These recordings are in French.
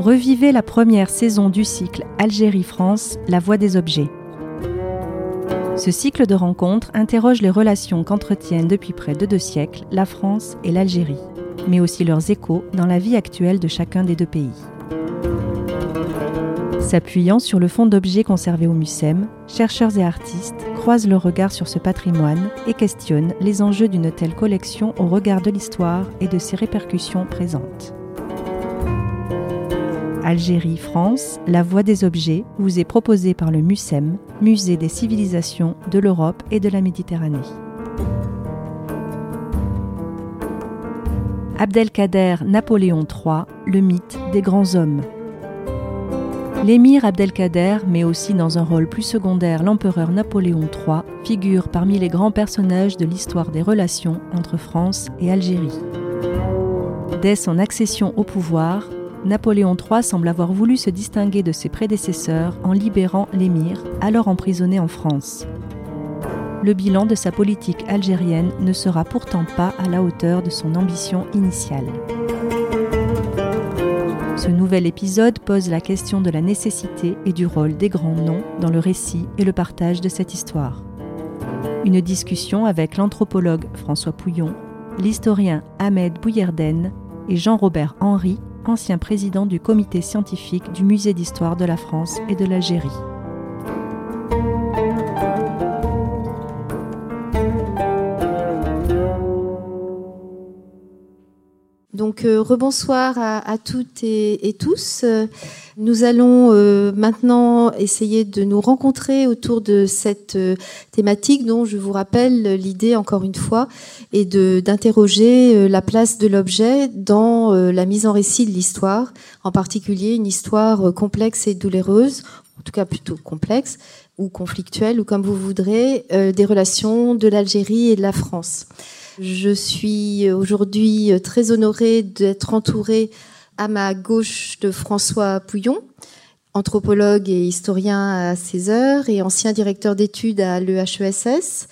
Revivez la première saison du cycle Algérie-France, la voie des objets. Ce cycle de rencontres interroge les relations qu'entretiennent depuis près de deux siècles la France et l'Algérie, mais aussi leurs échos dans la vie actuelle de chacun des deux pays. S'appuyant sur le fond d'objets conservés au MUSEM, chercheurs et artistes croisent le regard sur ce patrimoine et questionnent les enjeux d'une telle collection au regard de l'histoire et de ses répercussions présentes. Algérie, France, La Voie des Objets vous est proposée par le MUSEM, Musée des civilisations de l'Europe et de la Méditerranée. Abdelkader Napoléon III, le mythe des grands hommes. L'émir Abdelkader, mais aussi dans un rôle plus secondaire l'empereur Napoléon III, figurent parmi les grands personnages de l'histoire des relations entre France et Algérie. Dès son accession au pouvoir, Napoléon III semble avoir voulu se distinguer de ses prédécesseurs en libérant l'émir, alors emprisonné en France. Le bilan de sa politique algérienne ne sera pourtant pas à la hauteur de son ambition initiale. Ce nouvel épisode pose la question de la nécessité et du rôle des grands noms dans le récit et le partage de cette histoire. Une discussion avec l'anthropologue François Pouillon, l'historien Ahmed Bouyerden et Jean-Robert Henry, ancien président du comité scientifique du Musée d'histoire de la France et de l'Algérie. Donc euh, rebonsoir à, toutes et, tous. Nous allons euh, maintenant essayer de nous rencontrer autour de cette euh, thématique dont je vous rappelle l'idée encore une fois est d'interroger la place de l'objet dans la mise en récit de l'histoire, en particulier une histoire complexe et douloureuse, en tout cas plutôt complexe ou conflictuelle ou comme vous voudrez, des relations de l'Algérie et de la France. Je suis aujourd'hui très honorée d'être entourée à ma gauche de François Pouillon, anthropologue et historien à César et ancien directeur d'études à l'EHESS.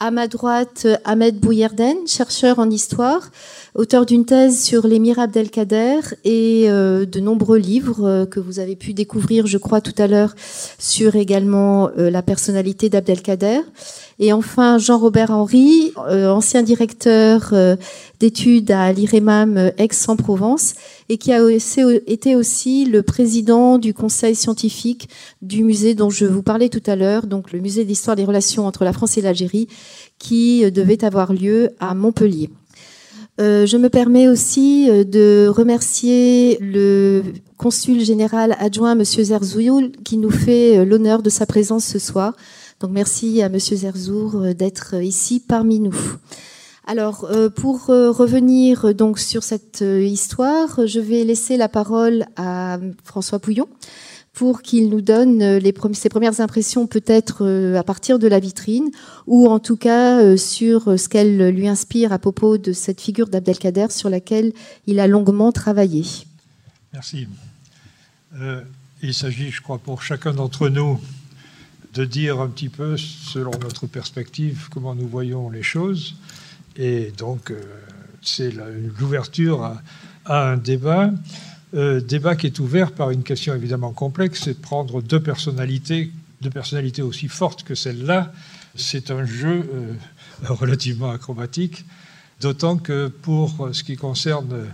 À ma droite, Ahmed Bouyerden, chercheur en histoire, auteur d'une thèse sur l'émir Abdelkader et euh, de nombreux livres euh, que vous avez pu découvrir, je crois, tout à l'heure sur également euh, la personnalité d'Abdelkader. Et enfin, Jean-Robert Henry, ancien directeur d'études à l'IREMAM Aix-en-Provence et qui a été aussi le président du conseil scientifique du musée dont je vous parlais tout à l'heure, donc le musée d'histoire des relations entre la France et l'Algérie, qui devait avoir lieu à Montpellier. Euh, je me permets aussi euh, de remercier le consul général adjoint, Monsieur Zerzoul, qui nous fait euh, l'honneur de sa présence ce soir. Donc merci à Monsieur Zerzour d'être ici parmi nous. Alors, pour revenir donc sur cette histoire, je vais laisser la parole à François Pouillon pour qu'il nous donne euh, ses premières impressions peut-être euh, à partir de la vitrine ou en tout cas euh, sur ce qu'elle lui inspire à propos de cette figure d'Abdelkader sur laquelle il a longuement travaillé. Merci. il s'agit, je crois, pour chacun d'entre nous de dire un petit peu, selon notre perspective, comment nous voyons les choses. Et donc, c'est l'ouverture à, un débat. Euh, débat qui est ouvert par une question évidemment complexe, c'est de prendre deux personnalités, deux personnalités aussi fortes que celle-là. C'est un jeu euh, relativement acrobatique, d'autant que pour ce qui concerne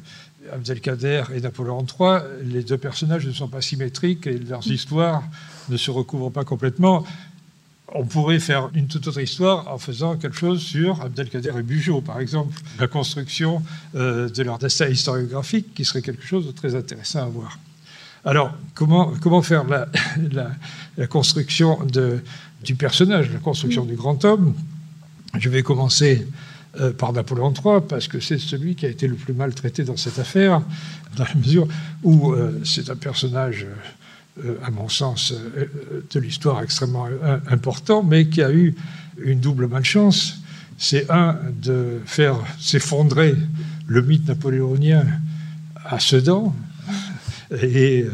Abdelkader et Napoléon III, les deux personnages ne sont pas symétriques et leurs histoires ne se recouvrent pas complètement on pourrait faire une toute autre histoire en faisant quelque chose sur Abdelkader et Bugeaud, par exemple, la construction euh, de leur destin historiographique, qui serait quelque chose de très intéressant à voir. Alors, comment, comment faire la, la, construction de, du personnage, la construction du grand homme? Je vais commencer euh, par Napoléon III, parce que c'est celui qui a été le plus mal traité dans cette affaire, dans la mesure où euh, c'est un personnage à mon sens, euh, de l'histoire extrêmement euh, important, mais qui a eu une double malchance. C'est un, de faire s'effondrer le mythe napoléonien à Sedan et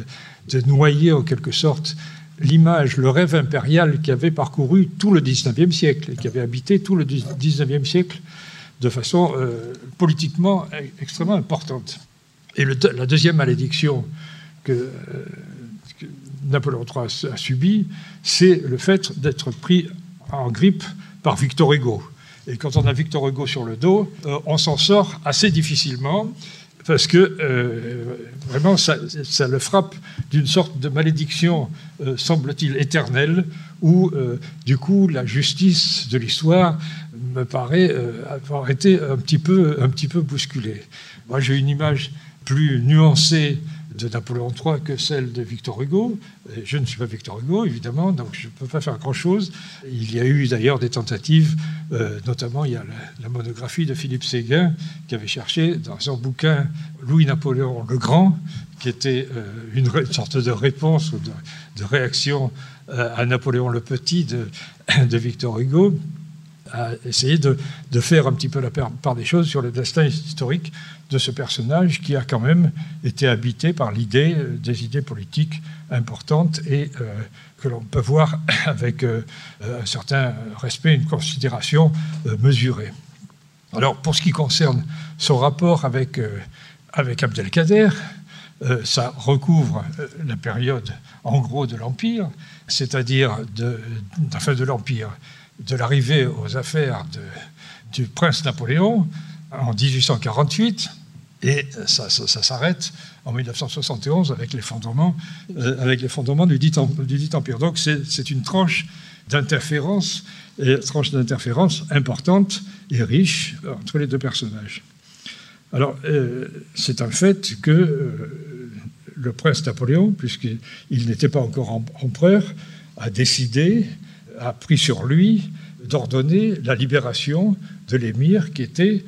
de noyer en quelque sorte l'image, le rêve impérial qui avait parcouru tout le XIXe siècle et qui avait habité tout le XIXe siècle de façon politiquement extrêmement importante. Et la deuxième malédiction que, Napoléon III a subi, c'est le fait d'être pris en grippe par Victor Hugo. Et quand on a Victor Hugo sur le dos, on s'en sort assez difficilement parce que euh, vraiment ça, le frappe d'une sorte de malédiction, euh, semble-t-il, éternelle, où euh, du coup la justice de l'histoire me paraît avoir été un petit peu, un petit peu bousculée. Moi j'ai une image plus nuancée de Napoléon III que celle de Victor Hugo. Je ne suis pas Victor Hugo, évidemment, donc je ne peux pas faire grand-chose. Il y a eu d'ailleurs des tentatives, euh, notamment il y a la, monographie de Philippe Séguin qui avait cherché dans son bouquin Louis-Napoléon le Grand, qui était euh, une, sorte de réponse ou de, réaction euh, à Napoléon le Petit de, de Victor Hugo à essayer de, faire un petit peu la part des choses sur le destin historique de ce personnage qui a quand même été habité par l'idée, euh, des idées politiques importantes et euh, que l'on peut voir avec euh, un certain respect, une considération mesurée. Alors, pour ce qui concerne son rapport avec, avec Abdelkader, ça recouvre la période, en gros, de l'Empire, c'est-à-dire de, fin de l'Empire, de l'arrivée aux affaires du prince Napoléon en 1848 et ça, s'arrête en 1971 avec l'effondrement euh, du, dit, empire. Donc c'est une tranche d'interférence, tranche d'interférence importante et riche entre les deux personnages. Alors euh, c'est un fait que euh, le prince Napoléon, puisqu'il n'était pas encore empereur, a décidé, a pris sur lui d'ordonner la libération de l'émir qui était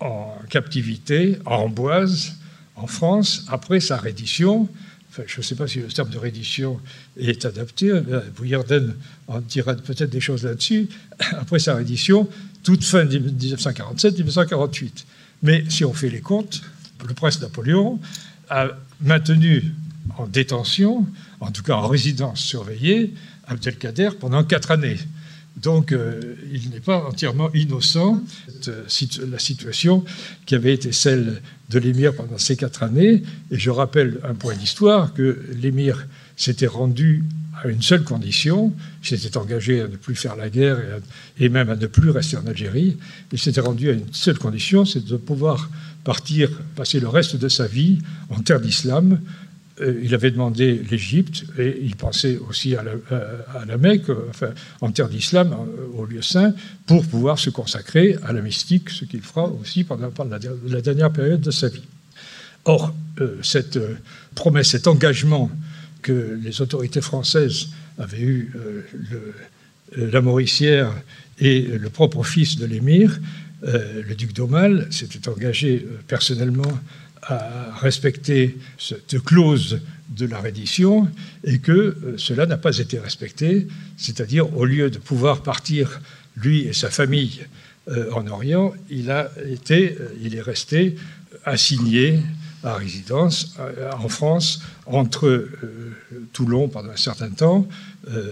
en captivité à Amboise, en France, après sa reddition. Enfin, je ne sais pas si le terme de reddition est adapté. Bouillarden en dira peut-être des choses là-dessus. Après sa reddition, toute fin 1947-1948. Mais si on fait les comptes, le prince Napoléon a maintenu en détention, en tout cas en résidence surveillée, Abdelkader pendant quatre années. Donc, euh, il n'est pas entièrement innocent la situation qui avait été celle de l'émir pendant ces quatre années. Et je rappelle un point d'histoire que l'émir s'était rendu à une seule condition, il s'était engagé à ne plus faire la guerre et, et même à ne plus rester en Algérie. Il s'était rendu à une seule condition, c'est de pouvoir partir, passer le reste de sa vie en terre d'islam, il avait demandé l'Égypte et il pensait aussi à la, euh, Mecque, enfin, en terre d'islam, euh, au lieu saint, pour pouvoir se consacrer à la mystique, ce qu'il fera aussi pendant la, dernière période de sa vie. Or, cette promesse, cet engagement que les autorités françaises avaient eu, la Mauricière et le propre fils de l'émir, le duc d'Aumale, s'était engagé personnellement à respecter cette clause de la reddition et que euh, cela n'a pas été respecté, c'est-à-dire au lieu de pouvoir partir lui et sa famille euh, en Orient, il a été, euh, il est resté assigné à résidence en France entre Toulon pendant un certain temps,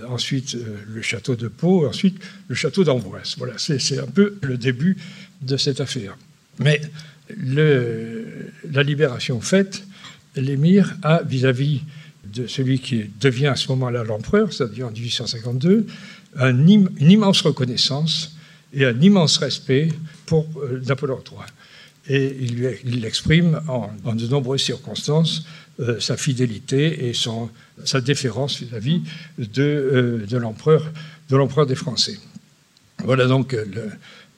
ensuite le château de Pau, ensuite le château d'Amboise. Voilà, c'est un peu le début de cette affaire. Mais la libération faite, l'émir a, vis-à-vis de celui qui devient à ce moment-là l'empereur, c'est-à-dire en 1852, une immense reconnaissance et un immense respect pour euh, Napoléon III. Et il, l'exprime en, de nombreuses circonstances euh, sa fidélité et sa déférence vis-à-vis de, euh, de l'empereur des Français. Voilà donc,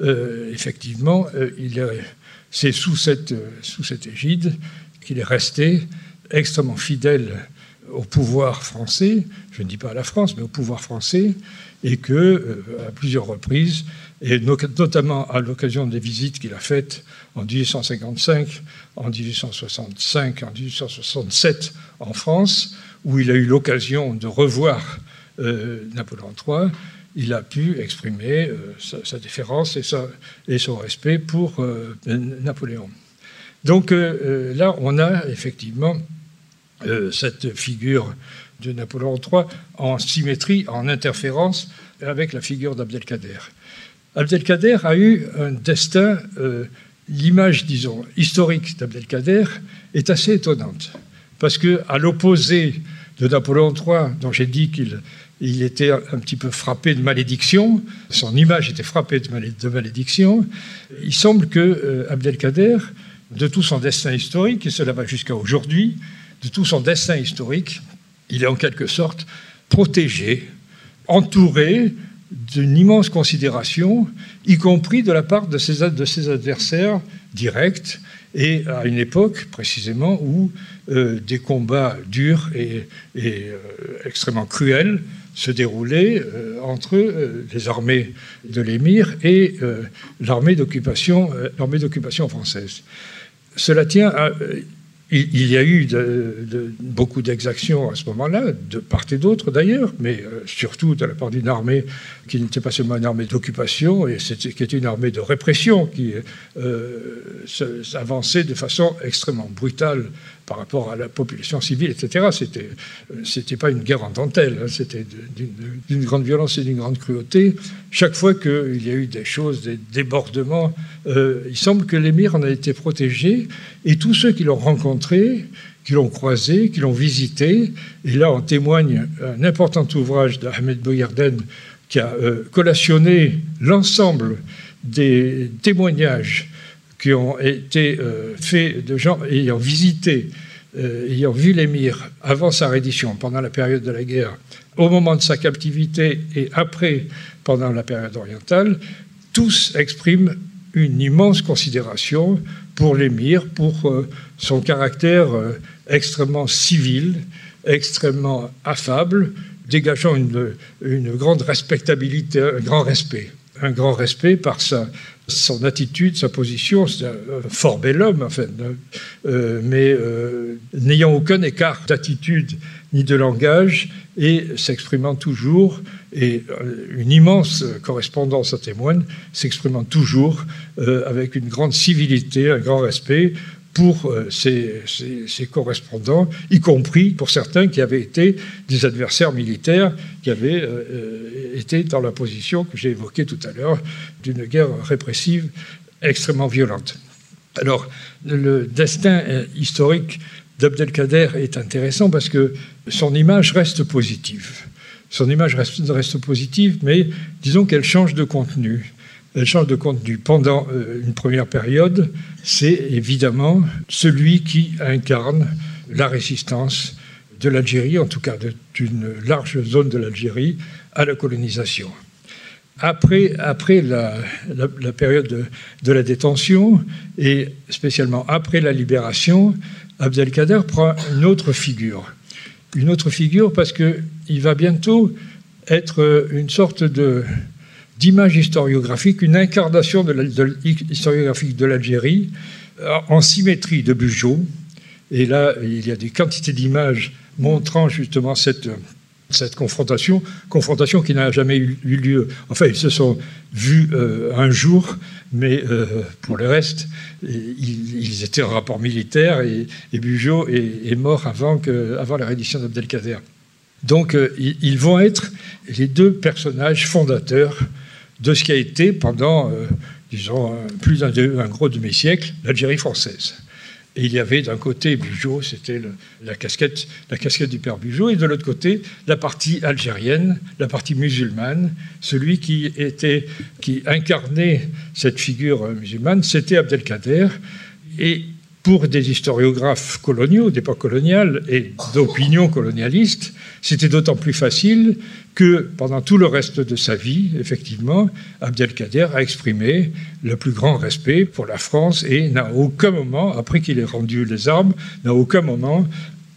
effectivement, il est c'est sous cette, sous cette égide qu'il est resté extrêmement fidèle au pouvoir français, je ne dis pas à la France, mais au pouvoir français, et que, euh, à plusieurs reprises, et notamment à l'occasion des visites qu'il a faites en 1855, en 1865, en 1867 en France, où il a eu l'occasion de revoir euh, Napoléon III, il a pu exprimer euh, sa, déférence et, son respect pour euh, Napoléon. Donc euh, là, on a effectivement cette figure de Napoléon III en symétrie, en interférence avec la figure d'Abdelkader. Abdelkader a eu un destin, l'image, disons, historique d'Abdelkader est assez étonnante. parce que à l'opposé de Napoléon III, dont j'ai dit qu'il il était un petit peu frappé de malédiction, son image était frappée de malédiction, il semble que euh, Abdelkader, de tout son destin historique, et cela va jusqu'à aujourd'hui, de tout son destin historique, il est en quelque sorte protégé, entouré d'une immense considération, y compris de la part de ses, adversaires directs, et à une époque précisément où euh, des combats durs et, euh, extrêmement cruels se déroulaient euh, entre les armées de l'émir et l'armée d'occupation, l'armée d'occupation française. Cela tient à il, y a eu beaucoup d'exactions à ce moment-là, de part et d'autre d'ailleurs, mais euh, surtout de la part d'une armée qui n'était pas seulement une armée d'occupation, et qui était une armée de répression qui euh, avançait de façon extrêmement brutale par rapport à la population civile, etc. C'était, c'était pas une guerre en dentelle, hein. c'était d'une grande violence et d'une grande cruauté. Chaque fois qu'il y a eu des choses, des débordements, euh, il semble que l'émir en a été protégé, et tous ceux qui l'ont rencontré, qui l'ont croisé, qui l'ont visité, et là en témoigne un important ouvrage d'Ahmed Bouyarden qui a euh, collationné l'ensemble des témoignages qui ont été euh, faits de gens ayant visité, euh, ayant vu l'émir avant sa reddition, pendant la période de la guerre, au moment de sa captivité et après, pendant la période orientale, tous expriment une immense considération pour l'émir, pour euh, son caractère extrêmement civil, extrêmement affable, dégageant une, une grande respectabilité, un grand respect un grand respect par sa, son attitude, sa position. C'est un fort bel homme, en fait, euh, mais euh, n'ayant aucun écart d'attitude ni de langage et s'exprimant toujours, et euh, une immense correspondance à témoigne, s'exprimant toujours avec une grande civilité, un grand respect pour ses, correspondants, y compris pour certains qui avaient été des adversaires militaires, qui avaient été dans la position que j'ai évoquée tout à l'heure d'une guerre répressive extrêmement violente. Alors, le destin euh, historique d'Abdelkader est intéressant parce que son image reste positive. Son image reste positive, mais disons qu'elle change de contenu. Elle change de contenu. Pendant euh, une première période, c'est évidemment celui qui incarne la résistance de l'Algérie, en tout cas d'une large zone de l'Algérie, à la colonisation. Après, après la, période de, la détention, et spécialement après la libération, Abdelkader prend une autre figure. Une autre figure parce qu'il va bientôt être une sorte de, d'image historiographique, une incarnation de, historiographique de l'Algérie, en symétrie de Bugeaud. Et là, il y a des quantités d'images montrant justement cette, confrontation, confrontation qui n'a jamais eu, lieu. Enfin, ils se sont vus euh, un jour, mais euh, pour le reste, ils, étaient en rapport militaire et, et Bugeaud est, mort avant, la reddition d'Abdelkader. Donc, euh, ils vont être les deux personnages fondateurs de ce qui a été pendant, disons, plus d'un gros demi-siècle, l'Algérie française. Et il y avait d'un côté Bugeaud, c'était la casquette, du père Bugeaud, et de l'autre côté la partie algérienne, la partie musulmane. Celui qui qui incarnait cette figure musulmane, c'était Abdelkader. Et pour des historiographes coloniaux, d'époque coloniale et d'opinion colonialiste, c'était d'autant plus facile que pendant tout le reste de sa vie, effectivement, Abdelkader a exprimé le plus grand respect pour la France et n'a aucun moment, après qu'il ait rendu les armes, n'a aucun moment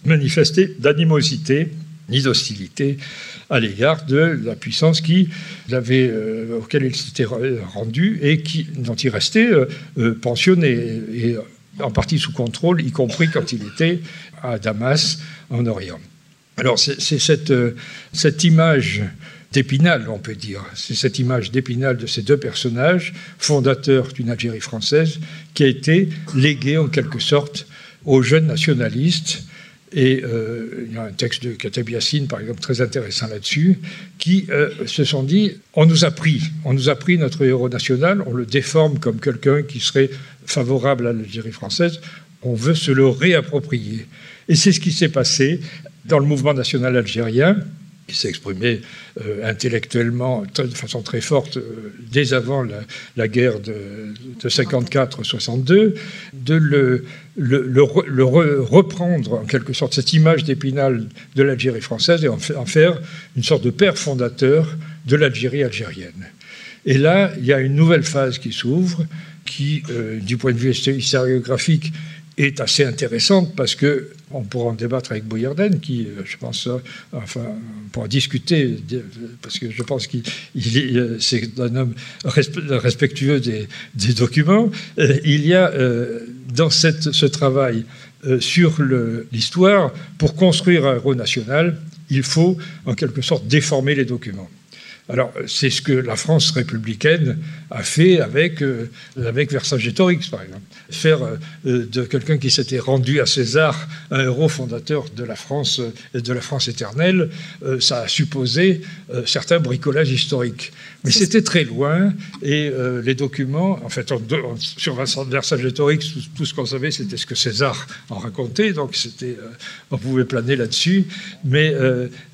manifesté d'animosité ni d'hostilité à l'égard de la puissance qui euh, auquel il s'était rendu et qui, dont il restait euh, euh, pensionné. En partie sous contrôle, y compris quand il était à Damas, en Orient. Alors c'est cette, euh, cette image d'Épinal, on peut dire. C'est cette image d'Épinal de ces deux personnages, fondateurs d'une Algérie française, qui a été léguée en quelque sorte aux jeunes nationalistes. Et euh, il y a un texte de Yassine, par exemple, très intéressant là-dessus, qui euh, se sont dit on nous a pris, on nous a pris notre héros national, on le déforme comme quelqu'un qui serait favorable à l'Algérie française, on veut se le réapproprier. Et c'est ce qui s'est passé dans le mouvement national algérien, qui s'est exprimé euh, intellectuellement de façon très forte euh, dès avant la, guerre de, 54-62, de le, reprendre en quelque sorte cette image d'épinal de l'Algérie française et en, faire une sorte de père fondateur de l'Algérie algérienne. Et là, il y a une nouvelle phase qui s'ouvre, qui, euh, du point de vue historiographique, est assez intéressante parce que on pourra en débattre avec Boyarden, qui, euh, je pense, euh, enfin, on pourra discuter, parce que je pense qu'il c'est un homme respectueux des, documents. Il y a dans ce travail sur l'histoire, pour construire un héros national, il faut en quelque sorte déformer les documents. Alors, c'est ce que la France républicaine a fait avec, euh, avec Vercingétorix, par exemple. Faire euh, de quelqu'un qui s'était rendu à César un héros fondateur de la France, euh, de la France éternelle, ça a supposé certains bricolages historiques. Mais c'était très loin, et les documents, en fait, sur Vercingétorix, tout, tout ce qu'on savait, c'était ce que César en racontait, donc c'était, on pouvait planer là-dessus. Mais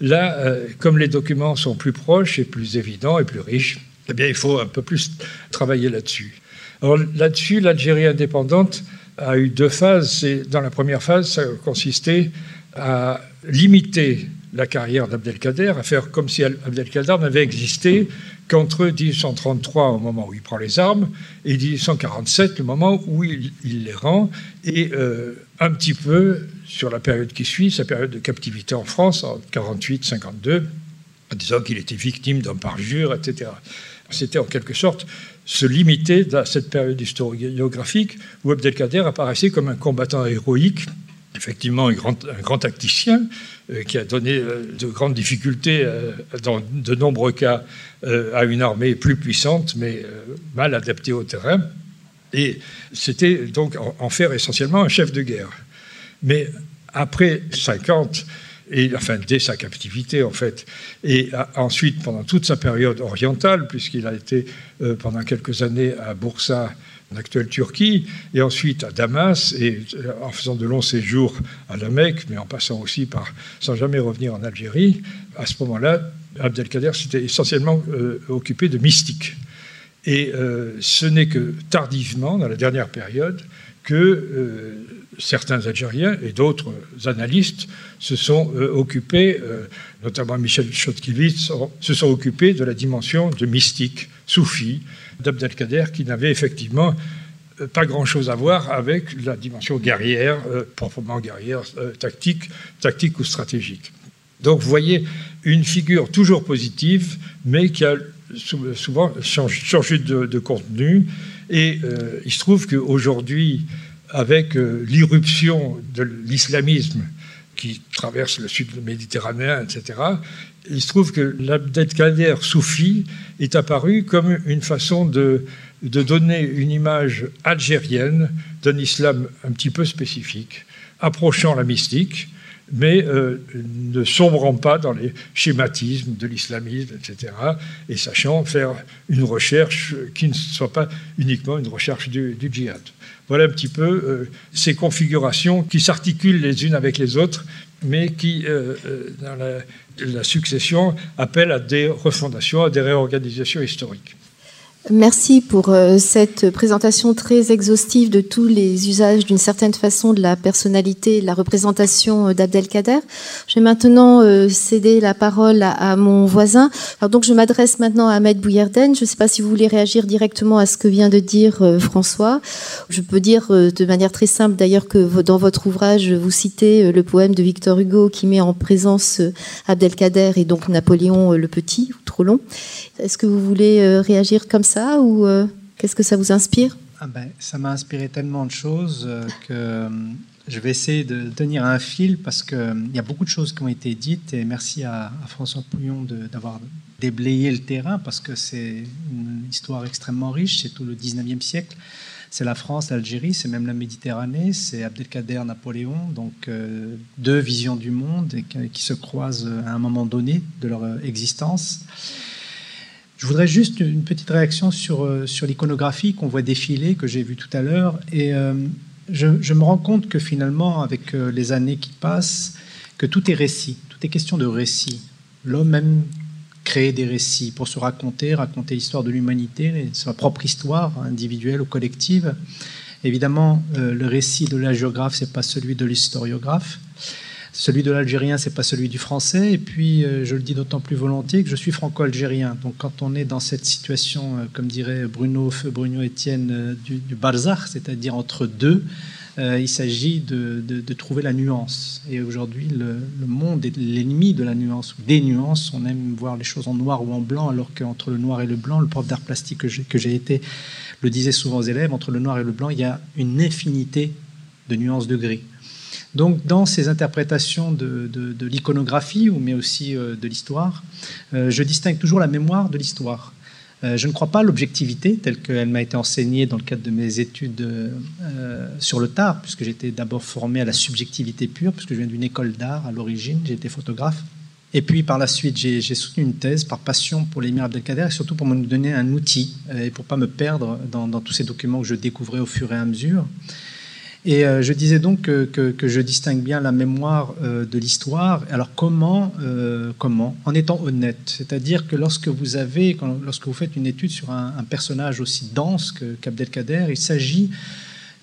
là, comme les documents sont plus proches et plus évident et plus riche, eh bien, il faut un peu plus travailler là-dessus. Alors là-dessus, l'Algérie indépendante a eu deux phases. Dans la première phase, ça consistait à limiter la carrière d'Abdelkader, à faire comme si Abdelkader n'avait existé qu'entre 1833, au moment où il prend les armes, et 1847, le moment où il, les rend, et euh, un petit peu sur la période qui suit, sa période de captivité en France, en 48-52, en disant qu'il était victime d'un parjure, etc. C'était en quelque sorte se limiter à cette période historiographique où Abdelkader apparaissait comme un combattant héroïque, effectivement un grand, tacticien, euh, qui a donné euh, de grandes difficultés euh, dans de nombreux cas à une armée plus puissante, mais mal adaptée au terrain. Et c'était donc en faire essentiellement un chef de guerre. Mais après 50, et, enfin dès sa captivité en fait, et ensuite pendant toute sa période orientale, puisqu'il a été pendant quelques années à Bursa, en actuelle Turquie, et ensuite à Damas, et euh, en faisant de longs séjours à la Mecque, mais en passant aussi par, sans jamais revenir en Algérie, à ce moment-là, Abdelkader s'était essentiellement euh, occupé de mystique. Et ce n'est que tardivement, dans la dernière période, que certains Algériens et d'autres analystes se sont euh, occupés, euh, notamment Michel Chodkiewicz, se sont occupés de la dimension de mystique, soufi, d'Abdelkader, qui n'avait effectivement euh, pas grand-chose à voir avec la dimension guerrière, proprement guerrière, tactique, tactique ou stratégique. Donc vous voyez une figure toujours positive, mais qui a souvent changé de, contenu. Et il se trouve qu'aujourd'hui, avec euh, l'irruption de l'islamisme qui traverse le sud méditerranéen, etc., il se trouve que l'Abdelkader soufi est apparu comme une façon de, donner une image algérienne d'un islam un petit peu spécifique, approchant la mystique, mais euh, ne sombrant pas dans les schématismes de l'islamisme, etc., et sachant faire une recherche qui ne soit pas uniquement une recherche du, du djihad. Voilà un petit peu euh, ces configurations qui s'articulent les unes avec les autres, mais qui, euh, euh, dans la, succession, appellent à des refondations, à des réorganisations historiques. Merci pour euh, cette présentation très exhaustive de tous les usages d'une certaine façon de la personnalité de la représentation euh, d'Abdelkader. Je vais maintenant euh, céder la parole à, mon voisin. Alors donc je m'adresse maintenant à Ahmed Bouyerden. Je ne sais pas si vous voulez réagir directement à ce que vient de dire François. Je peux dire de manière très simple d'ailleurs que dans votre ouvrage vous citez le poème de Victor Hugo qui met en présence Abdelkader et donc Napoléon le Petit, trop long. Est-ce que vous voulez réagir comme ça ou euh, qu'est-ce que ça vous inspire? Ah ben, Ça m'a inspiré tellement de choses euh, que euh, je vais essayer de tenir un fil parce qu'il y a beaucoup de choses qui ont été dites et merci à, François Pouillon d'avoir déblayé le terrain parce que c'est une histoire extrêmement riche, c'est tout le 19e siècle. C'est la France, l'Algérie, c'est même la Méditerranée, c'est Abdelkader, Napoléon, donc deux visions du monde et qui se croisent à un moment donné de leur existence. Je voudrais juste une petite réaction sur, euh, sur l'iconographie qu'on voit défiler, que j'ai vu tout à l'heure. Et euh, je, me rends compte que finalement, avec euh, les années qui passent, que tout est récit, tout est question de récit. L'homme même crée des récits pour se raconter, raconter l'histoire de l'humanité, sa propre histoire individuelle ou collective. Évidemment, le récit de la géographe, c'est pas celui de l'historiographe. Celui de l'algérien, c'est pas celui du français. Et puis, euh, je le dis d'autant plus volontiers que je suis franco-algérien. Donc, quand on est dans cette situation, euh, comme dirait Bruno, Bruno Etienne, euh, du, du c'est-à-dire entre deux, il s'agit de, trouver la nuance. Et aujourd'hui, le, monde est l'ennemi de la nuance, ou des nuances. On aime voir les choses en noir ou en blanc, alors qu'entre le noir et le blanc, le prof d'art plastique que j'ai été le disait souvent aux élèves, entre le noir et le blanc, il y a une infinité de nuances de gris. Donc, dans ces interprétations de, l'iconographie, mais aussi euh, de l'histoire, euh, je distingue toujours la mémoire de l'histoire. Euh, je ne crois pas à l'objectivité telle qu'elle m'a été enseignée dans le cadre de mes études sur le tard, puisque j'étais d'abord formé à la subjectivité pure, puisque je viens d'une école d'art à l'origine, j'étais photographe. Et puis par la suite, j'ai soutenu une thèse par passion pour l'émir Abdelkader et surtout pour me donner un outil et pour pas me perdre dans tous ces documents que je découvrais au fur et à mesure. Et euh, je disais donc que, je distingue bien la mémoire euh, de l'histoire. Alors comment euh, Comment? En étant honnête. C'est-à-dire que lorsque vous avez, lorsque vous faites une étude sur un, personnage aussi dense qu'Abdelkader, il s'agit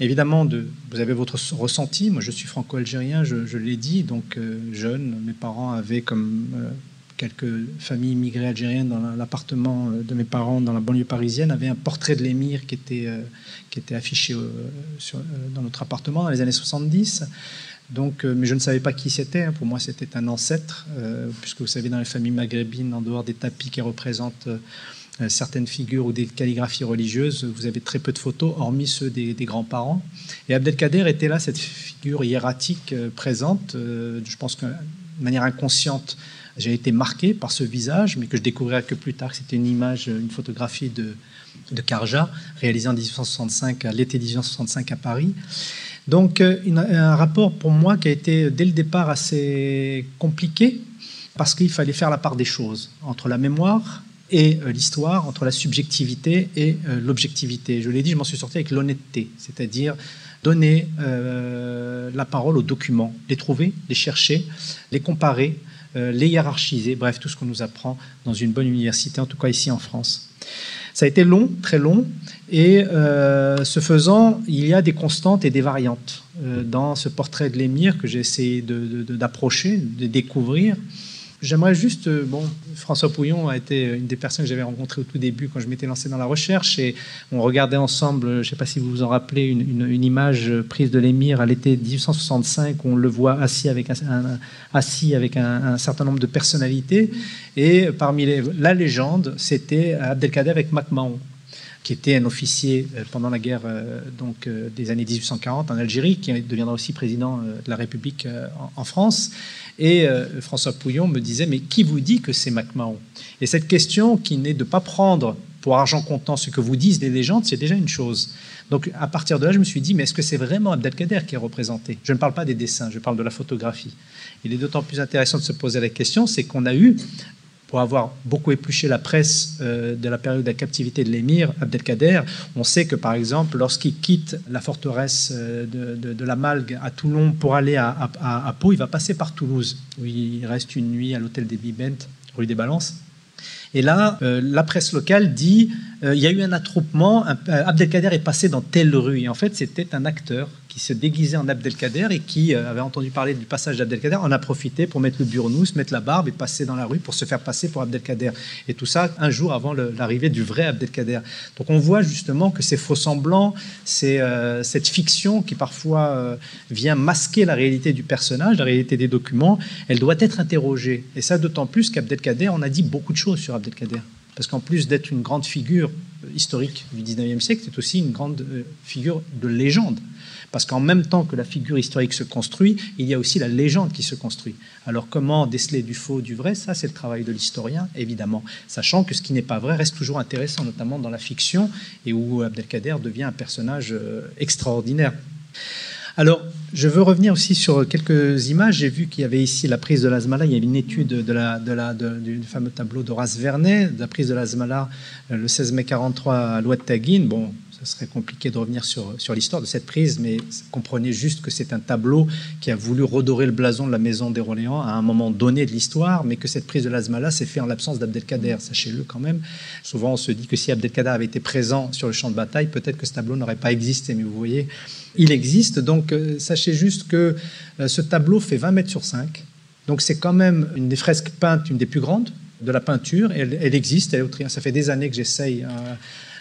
évidemment de. Vous avez votre ressenti. Moi, je suis franco-algérien, je, l'ai dit. Donc jeune, mes parents avaient comme quelques familles immigrées algériennes dans l'appartement de mes parents dans la banlieue parisienne avaient un portrait de l'émir qui était qui était affiché euh, euh, dans notre appartement dans les années 70. Donc, euh, mais je ne savais pas qui c'était. Hein. Pour moi, c'était un ancêtre, puisque vous savez, dans les familles maghrébines, en dehors des tapis qui représentent certaines figures ou des calligraphies religieuses, vous avez très peu de photos, hormis ceux des, grands-parents. Et Abdelkader était là, cette figure hiératique présente. je pense que de manière inconsciente, j'ai été marqué par ce visage, mais que je découvrirai que plus tard, c'était une image, une photographie de, de Carja, réalisé en 1865, à l'été 1865 à Paris. Donc euh, un rapport pour moi qui a été dès le départ assez compliqué, parce qu'il fallait faire la part des choses entre la mémoire et euh, l'histoire, entre la subjectivité et euh, l'objectivité. Je l'ai dit, je m'en suis sorti avec l'honnêteté, c'est-à-dire donner la parole aux documents, les trouver, les chercher, les comparer, les hiérarchiser, bref, tout ce qu'on nous apprend dans une bonne université, en tout cas ici en France. Ça a été long, très long, et euh, ce faisant, il y a des constantes et des variantes euh, dans ce portrait de l'émir que j'ai essayé d'approcher, de, découvrir. J'aimerais juste, euh, bon, François Pouillon a été une des personnes que j'avais rencontrées au tout début quand je m'étais lancé dans la recherche et on regardait ensemble, je ne sais pas si vous vous en rappelez, une, image prise de l'émir à l'été 1865 où on le voit assis avec un, assis avec un, certain nombre de personnalités et parmi les, la légende, c'était Abdelkader avec MacMahon qui était un officier euh, pendant la guerre euh, donc, des années 1840 en Algérie, qui deviendra aussi président de la République en France. Et euh, François Pouillon me disait, mais qui vous dit que c'est MacMahon? Et cette question qui n'est de pas prendre pour argent comptant ce que vous disent les légendes, c'est déjà une chose. Donc à partir de là, je me suis dit, mais est-ce que c'est vraiment Abdelkader qui est représenté? Je ne parle pas des dessins, je parle de la photographie. Il est d'autant plus intéressant de se poser la question, c'est qu'on a eu pour avoir beaucoup épluché la presse euh, de la période de la captivité de l'émir Abdelkader, on sait que par exemple, lorsqu'il quitte la forteresse euh, de, la Malgue à Toulon pour aller à, Pau, il va passer par Toulouse, où il reste une nuit à l'hôtel des Bibentes, rue des Balances. Et là, euh, la presse locale dit il y a eu un attroupement, Abdelkader est passé dans telle rue. Et en fait, c'était un acteur qui se déguisait en Abdelkader et qui euh, avait entendu parler du passage d'Abdelkader, en a profité pour mettre le burnous, mettre la barbe et passer dans la rue pour se faire passer pour Abdelkader. Et tout ça un jour avant l'arrivée du vrai Abdelkader. Donc on voit justement que ces faux semblants, c'est euh, cette fiction qui parfois euh, vient masquer la réalité du personnage, la réalité des documents, elle doit être interrogée. Et ça d'autant plus qu'Abdelkader, on a dit beaucoup de choses sur Abdelkader. Parce qu'en plus d'être une grande figure historique du 19e siècle, c'est aussi une grande figure de légende. Parce qu'en même temps que la figure historique se construit, il y a aussi la légende qui se construit. Alors comment déceler du faux, du vrai? Ça, c'est le travail de l'historien, évidemment. Sachant que ce qui n'est pas vrai reste toujours intéressant, notamment dans la fiction, et où Abdelkader devient un personnage euh, extraordinaire. Alors, je veux revenir aussi sur quelques images. J'ai vu qu'il y avait ici la prise de l'Azmala. Il y a une étude du fameux tableau d'Horace Vernet, de la prise de l'Azmala euh, le 16 mai 43 à l'Oued Taguine. Bon, ce serait compliqué de revenir sur, l'histoire de cette prise, mais comprenez juste que c'est un tableau qui a voulu redorer le blason de la maison des Orléans à un moment donné de l'histoire, mais que cette prise de l'Azmala s'est faite en l'absence d'Abdelkader, sachez-le quand même. Souvent, on se dit que si Abdelkader avait été présent sur le champ de bataille, peut-être que ce tableau n'aurait pas existé, mais vous voyez, il existe. Donc, euh, sachez juste que euh, ce tableau fait 20 mètres sur 5. Donc, c'est quand même une des fresques peintes, une des plus grandes de la peinture. Elle, existe, Ça fait des années que j'essaye. Euh,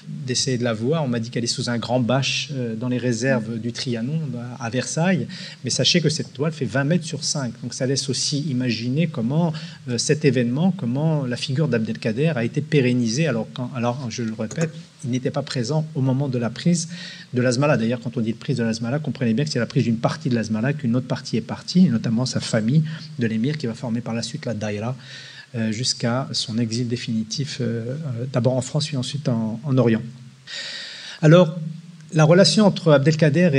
d'essayer de la voir. On m'a dit qu'elle est sous un grand bâche euh, dans les réserves du Trianon à Versailles. Mais sachez que cette toile fait 20 mètres sur 5. Donc ça laisse aussi imaginer comment euh, cet événement, comment la figure d'Abdelkader a été pérennisée. Alors, quand, alors, je le répète, il n'était pas présent au moment de la prise de l'Azmala. D'ailleurs, quand on dit prise de l'Azmala, comprenez bien que c'est la prise d'une partie de l'Azmala, qu'une autre partie est partie, notamment sa famille de l'émir qui va former par la suite la Daïra jusqu'à son exil définitif, euh, euh, d'abord en France, puis ensuite en, Orient. Alors, la relation entre Abdelkader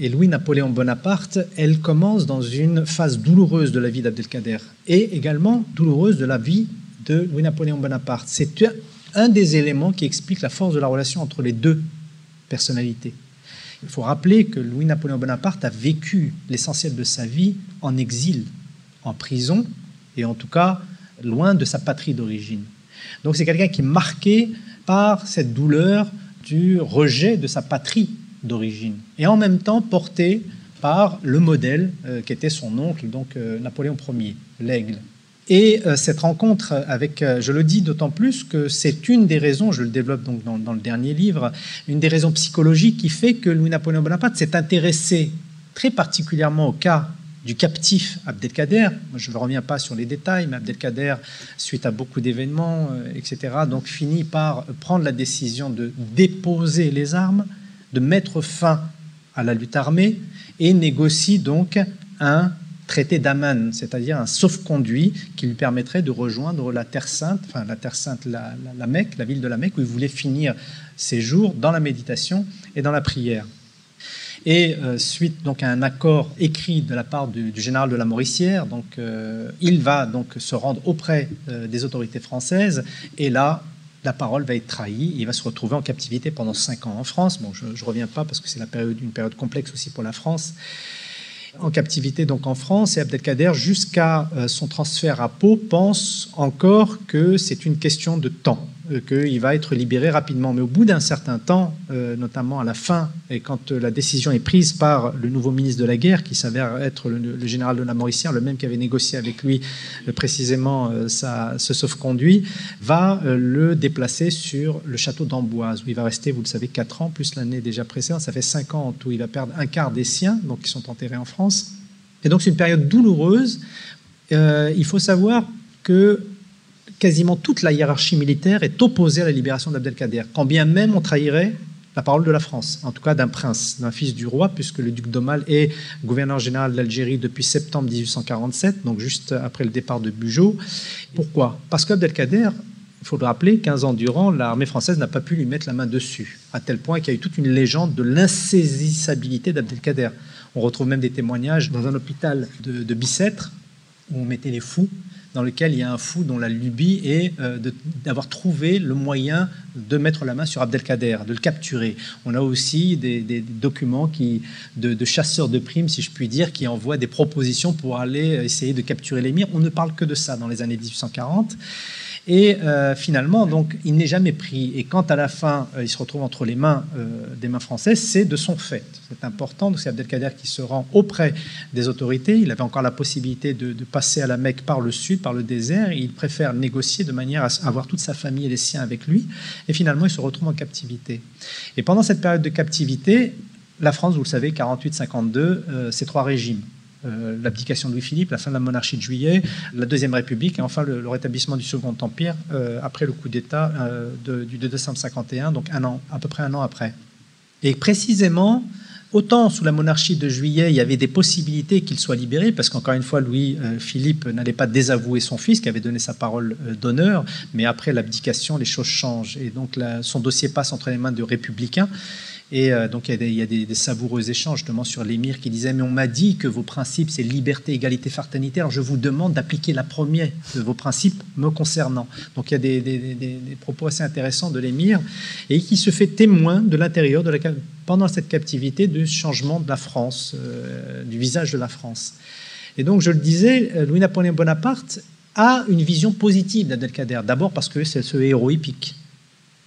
et, Louis-Napoléon Bonaparte, elle commence dans une phase douloureuse de la vie d'Abdelkader et également douloureuse de la vie de Louis-Napoléon Bonaparte. C'est un des éléments qui explique la force de la relation entre les deux personnalités. Il faut rappeler que Louis-Napoléon Bonaparte a vécu l'essentiel de sa vie en exil, en prison, et en tout cas loin de sa patrie d'origine. Donc c'est quelqu'un qui est marqué par cette douleur du rejet de sa patrie d'origine, et en même temps porté par le modèle euh, qui était son oncle, donc euh, Napoléon Ier, l'aigle. Et euh, cette rencontre avec, je le dis d'autant plus que c'est une des raisons, je le développe donc dans, dans, le dernier livre, une des raisons psychologiques qui fait que Louis-Napoléon Bonaparte s'est intéressé très particulièrement au cas du captif Abdelkader. Je ne reviens pas sur les détails, mais Abdelkader, suite à beaucoup d'événements, euh, etc., donc finit par prendre la décision de déposer les armes, de mettre fin à la lutte armée et négocie donc un traité d'Aman, c'est-à-dire un sauf-conduit qui lui permettrait de rejoindre la Terre Sainte, enfin la Terre Sainte, la, la Mecque, la ville de la Mecque, où il voulait finir ses jours dans la méditation et dans la prière. Et euh, suite donc à un accord écrit de la part du, général de la Mauricière, donc euh, il va donc se rendre auprès euh, des autorités françaises. Et là, la parole va être trahie. Il va se retrouver en captivité pendant cinq ans en France. Bon, je ne reviens pas parce que c'est une période complexe aussi pour la France en captivité donc en France et Abdelkader jusqu'à son transfert à Pau pense encore que c'est une question de temps. Euh, qu'il va être libéré rapidement. Mais au bout d'un certain temps, euh, notamment à la fin, et quand euh, la décision est prise par le nouveau ministre de la Guerre, qui s'avère être le, général de la Mauricière, le même qui avait négocié avec lui précisément ce sauf-conduit, va le déplacer sur le château d'Amboise, où il va rester, vous le savez, 4 ans, plus l'année déjà précédente. Ça fait 5 ans en tout. Il va perdre un quart des siens, donc qui sont enterrés en France. Et donc c'est une période douloureuse. il faut savoir que quasiment toute la hiérarchie militaire est opposée à la libération d'Abdelkader, quand bien même on trahirait la parole de la France, en tout cas d'un prince, d'un fils du roi, puisque le duc d'Aumale est gouverneur général d'Algérie depuis septembre 1847, donc juste après le départ de Bugeaud. Pourquoi? Parce qu'Abdelkader, il faut le rappeler, 15 ans durant, l'armée française n'a pas pu lui mettre la main dessus, à tel point qu'il y a eu toute une légende de l'insaisissabilité d'Abdelkader. On retrouve même des témoignages dans un hôpital de, de Bicêtre, où on mettait les fous dans lequel il y a un fou dont la lubie est euh, d'avoir trouvé le moyen de mettre la main sur Abdelkader, de le capturer. On a aussi des, documents qui, de, chasseurs de primes, si je puis dire, qui envoient des propositions pour aller essayer de capturer l'émir. On ne parle que de ça dans les années 1840. Et euh, finalement, donc, il n'est jamais pris. Et quand à la fin, euh, il se retrouve entre les mains euh, des mains françaises, c'est de son fait. C'est important. C'est Abdelkader qui se rend auprès des autorités. Il avait encore la possibilité de, passer à la Mecque par le sud, par le désert. il préfère négocier de manière à avoir toute sa famille et les siens avec lui. Et finalement, il se retrouve en captivité. Et pendant cette période de captivité, la France, vous le savez, 48-52, c'est trois régimes. Euh, l'abdication de Louis-Philippe, la fin de la monarchie de Juillet, la Deuxième République et enfin le, rétablissement du Second Empire euh, après le coup d'État euh, du 2 décembre 51, donc un an, à peu près un an après. Et précisément, autant sous la monarchie de Juillet, il y avait des possibilités qu'il soit libéré, parce qu'encore une fois, Louis-Philippe n'allait pas désavouer son fils, qui avait donné sa parole d'honneur, mais après l'abdication, les choses changent, et donc son dossier passe entre les mains de républicains. Et euh, donc, il y a, des, savoureux échanges, justement, sur l'émir qui disait Mais on m'a dit que vos principes, c'est liberté, égalité, fraternité. Alors, je vous demande d'appliquer la première de vos principes me concernant. Donc, il y a des, propos assez intéressants de l'émir et qui se fait témoin de l'intérieur, de la, pendant cette captivité, du changement de la France, euh, du visage de la France. Et donc, je le disais, euh, Louis-Napoléon Bonaparte a une vision positive d'Abdelkader. D'abord parce que c'est ce héros épique.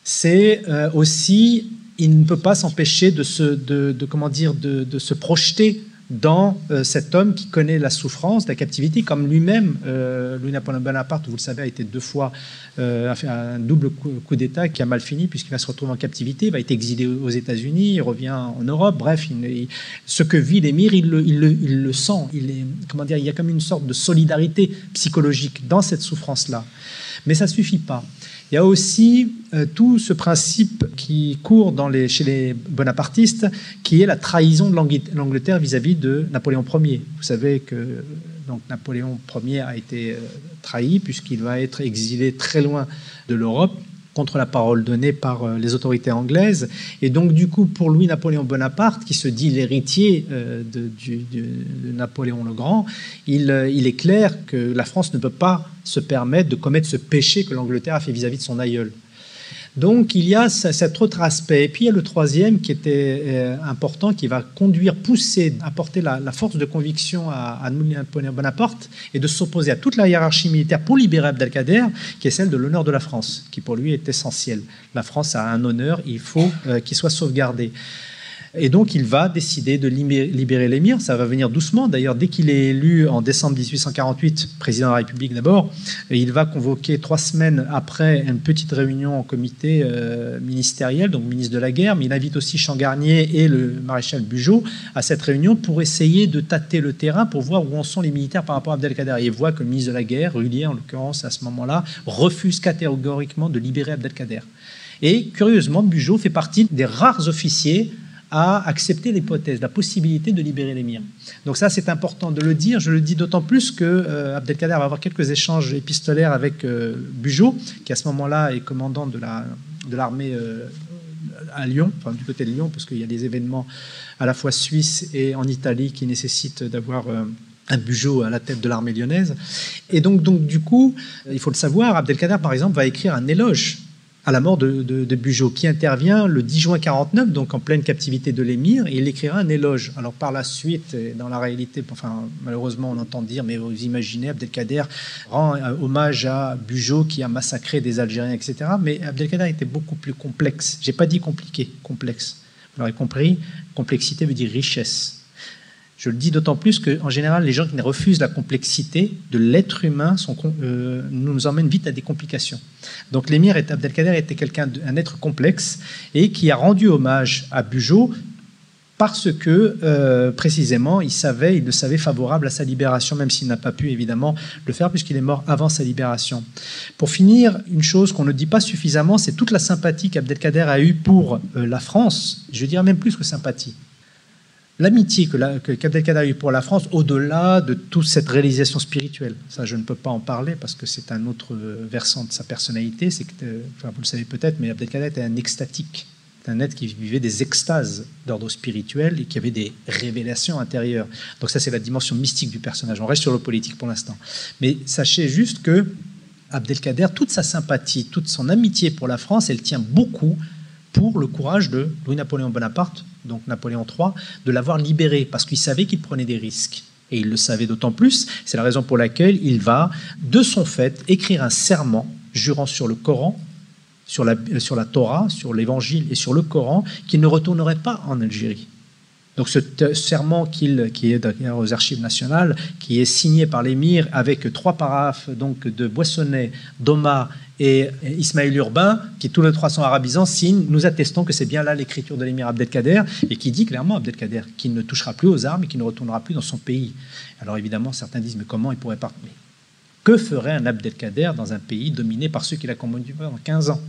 C'est aussi il ne peut pas s'empêcher de se, de, comment dire, de, se projeter dans euh, cet homme qui connaît la souffrance, la captivité, comme lui-même, euh, Louis-Napoléon Bonaparte, vous le savez, a été deux fois, euh, a fait un double coup, d'État qui a mal fini puisqu'il va se retrouver en captivité, il va être exilé aux États-Unis, il revient en Europe. Bref, ce que vit l'émir, il il, il le, sent. Il est, comment dire, il y a comme une sorte de solidarité psychologique dans cette souffrance-là. Mais ça suffit pas. Il y a aussi euh, tout ce principe qui court chez les bonapartistes, qui est la trahison de l'Angleterre vis-à-vis de Napoléon Ier. Vous savez que donc, Napoléon Ier a été euh, trahi puisqu'il va être exilé très loin de l'Europe contre la parole donnée par euh, les autorités anglaises. Et donc, du coup, pour Louis-Napoléon Bonaparte, qui se dit l'héritier de, Napoléon le Grand, il, il, est clair que la France ne peut pas se permettre de commettre ce péché que l'Angleterre a fait vis-à-vis de son aïeul. Donc il y a cet autre aspect. Et puis il y a le troisième qui était euh, important, qui va conduire, pousser, apporter la, force de conviction à, à Bonaparte et de s'opposer à toute la hiérarchie militaire pour libérer Abdelkader, qui est celle de l'honneur de la France, qui pour lui est essentiel. La France a un honneur, il faut euh, qu'il soit sauvegardé. Et donc, il va décider de libérer l'émir. Ça va venir doucement. D'ailleurs, dès qu'il est élu en décembre 1848, président de la République d'abord, il va convoquer trois semaines après une petite réunion en comité euh, ministériel, donc ministre de la guerre, mais il invite aussi Changarnier et le maréchal Bugeaud à cette réunion pour essayer de tâter le terrain pour voir où en sont les militaires par rapport à Abdelkader. Il voit que le ministre de la guerre, Rullier en l'occurrence à ce moment-là, refuse catégoriquement de libérer Abdelkader. Et curieusement, Bugeaud fait partie des rares officiers à accepter l'hypothèse, la possibilité de libérer l'émir. Donc ça, c'est important de le dire. Je le dis d'autant plus que euh, Abdelkader va avoir quelques échanges épistolaires avec euh, Bugeaud, qui à ce moment-là est commandant de la de l'armée euh, à Lyon, enfin du côté de Lyon, parce qu'il y a des événements à la fois suisses et en Italie qui nécessitent d'avoir un Bugeaud à la tête de l'armée lyonnaise. Et donc, donc, du coup, il faut le savoir, Abdelkader, par exemple, va écrire un éloge à la mort de, de, qui intervient le 10 juin 49, donc en pleine captivité de l'émir, et il écrira un éloge. Alors par la suite, dans la réalité, enfin malheureusement on entend dire, mais vous imaginez, Abdelkader rend euh, hommage à Bugeaud qui a massacré des Algériens, etc. Mais Abdelkader était beaucoup plus complexe. J'ai pas dit compliqué, complexe. Vous l'aurez compris, complexité veut dire richesse. Je le dis d'autant plus qu'en général, les gens qui refusent la complexité de l'être humain euh, nous emmènent vite à des complications. Donc l'émir Abdelkader était quelqu'un, un être complexe et qui a rendu hommage à Bugeaud parce que euh, précisément il savait, le savait favorable à sa libération, même s'il n'a pas pu évidemment le faire puisqu'il est mort avant sa libération. Pour finir, une chose qu'on ne dit pas suffisamment, c'est toute la sympathie qu'Abdelkader a eue pour euh, la France. Je dirais même plus que sympathie l'amitié que, que a eue pour la France, au-delà de toute cette réalisation spirituelle. Ça, je ne peux pas en parler parce que c'est un autre versant de sa personnalité. C'est que, vous le savez peut-être, mais Abdelkader était un extatique, un être qui vivait des extases d'ordre spirituel et qui avait des révélations intérieures. Donc ça, c'est la dimension mystique du personnage. On reste sur le politique pour l'instant. Mais sachez juste que Abdelkader, toute sa sympathie, toute son amitié pour la France, elle tient beaucoup pour le courage de Louis-Napoléon Bonaparte donc Napoléon III, de l'avoir libéré, parce qu'il savait qu'il prenait des risques. Et il le savait d'autant plus, c'est la raison pour laquelle il va, de son fait, écrire un serment jurant sur le Coran, sur la, sur la Torah, sur l'Évangile et sur le Coran, qu'il ne retournerait pas en Algérie. Donc ce serment qui est d'ailleurs aux archives nationales, qui est signé par l'émir avec trois paraphes donc de Boissonnet, Doma et Ismaël Urbain, qui tous les trois sont arabisants, signent Nous attestons que c'est bien là l'écriture de l'émir Abdelkader, et qui dit clairement Abdelkader qu'il ne touchera plus aux armes et qu'il ne retournera plus dans son pays. Alors évidemment, certains disent Mais comment il pourrait partir Que ferait un Abdelkader dans un pays dominé par ceux qui l'a combattu pendant 15 ans?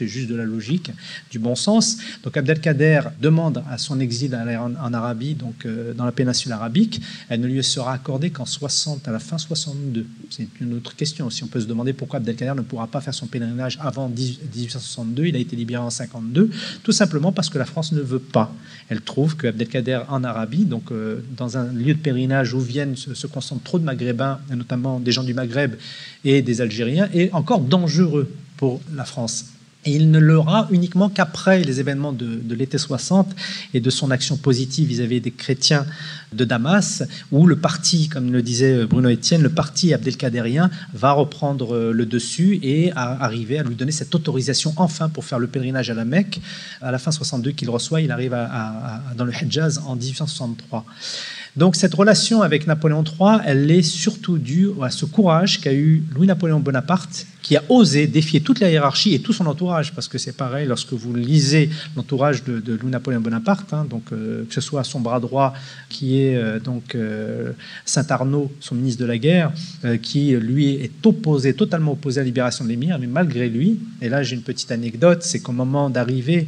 C'est juste de la logique, du bon sens. Donc Abdelkader demande à son exil en, Arabie, donc euh, dans la péninsule arabique. Elle ne lui sera accordée qu'en 60, à la fin 62. C'est une autre question. Si on peut se demander pourquoi Abdelkader ne pourra pas faire son pèlerinage avant 1862, il a été libéré en 52, tout simplement parce que la France ne veut pas. Elle trouve que Abdelkader en Arabie, donc euh, dans un lieu de pèlerinage où viennent se, concentrent trop de Maghrébins, notamment des gens du Maghreb et des Algériens, est encore dangereux pour la France. Et il ne l'aura uniquement qu'après les événements de, l'été 60 et de son action positive vis-à-vis des chrétiens de Damas, où le parti, comme le disait Bruno Etienne, le parti abdelkaderien va reprendre le dessus et arriver à lui donner cette autorisation enfin pour faire le pèlerinage à la Mecque. À la fin 62 qu'il reçoit, il arrive dans le Hejaz en 1863. Donc cette relation avec Napoléon III, elle est surtout due à ce courage qu'a eu Louis-Napoléon Bonaparte, qui a osé défier toute la hiérarchie et tout son entourage, parce que c'est pareil lorsque vous lisez l'entourage de, Louis-Napoléon Bonaparte, hein, donc euh, que ce soit son bras droit, qui est euh, donc euh, Saint-Arnaud, son ministre de la guerre, qui lui est opposé, totalement opposé à la libération de l'émir, mais malgré lui, et là j'ai une petite anecdote, c'est qu'au moment d'arriver,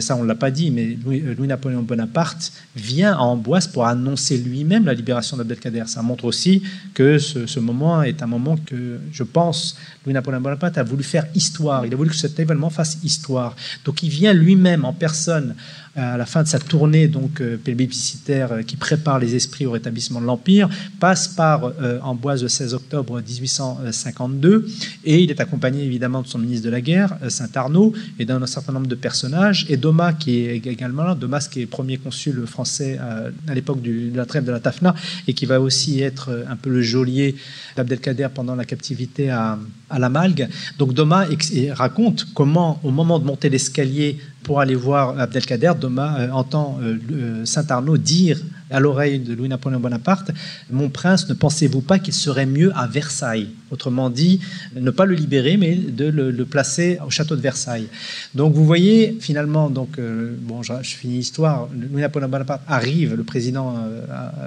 ça on ne l'a pas dit, mais Louis-Napoléon Bonaparte vient à Amboise pour annoncer lui-même la libération d'Abdelkader. Ça montre aussi que ce, moment est un moment que, je pense, Louis-Napoléon A voulu faire histoire. Il a voulu que cet événement fasse histoire. Donc il vient lui-même en personne à la fin de sa tournée donc euh, euh, qui prépare les esprits au rétablissement de l'Empire, passe par euh, Amboise le 16 octobre 1852 et il est accompagné évidemment de son ministre de la Guerre, Saint-Arnaud, et d'un certain nombre de personnages, et Domas qui est également là, Domas qui est premier consul français à, l'époque de la trêve de la Tafna et qui va aussi être un peu le geôlier d'Abdelkader pendant la captivité à, à la Malgue. Donc Domas raconte comment, au moment de monter l'escalier pour aller voir Abdelkader, Doma euh, entend euh, euh, Saint Arnaud dire à l'oreille de Louis-Napoléon Bonaparte Mon prince, ne pensez-vous pas qu'il serait mieux à Versailles? Autrement dit, ne pas le libérer, mais de le, placer au château de Versailles. Donc vous voyez, finalement, donc, je, finis l'histoire Louis-Napoléon Bonaparte arrive, le président,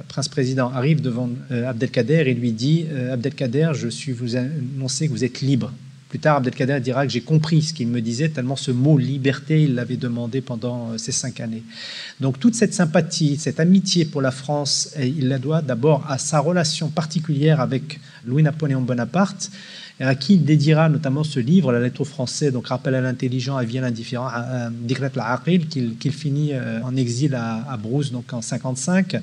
prince-président arrive devant Abdelkader et lui dit Abdelkader, je suis vous annoncer que vous êtes libre. Plus tard, Abdelkader dira que j'ai compris ce qu'il me disait, tellement ce mot liberté, il l'avait demandé pendant euh, ces cinq années. Donc toute cette sympathie, cette amitié pour la France, il la doit d'abord à sa relation particulière avec Louis-Napoléon Bonaparte, à qui il dédiera notamment ce livre, La lettre aux Français, donc rappel à l'intelligent, à vie à l'indifférent, Dikrat al qu'il finit euh, en exil à, à Brousse, donc en 55,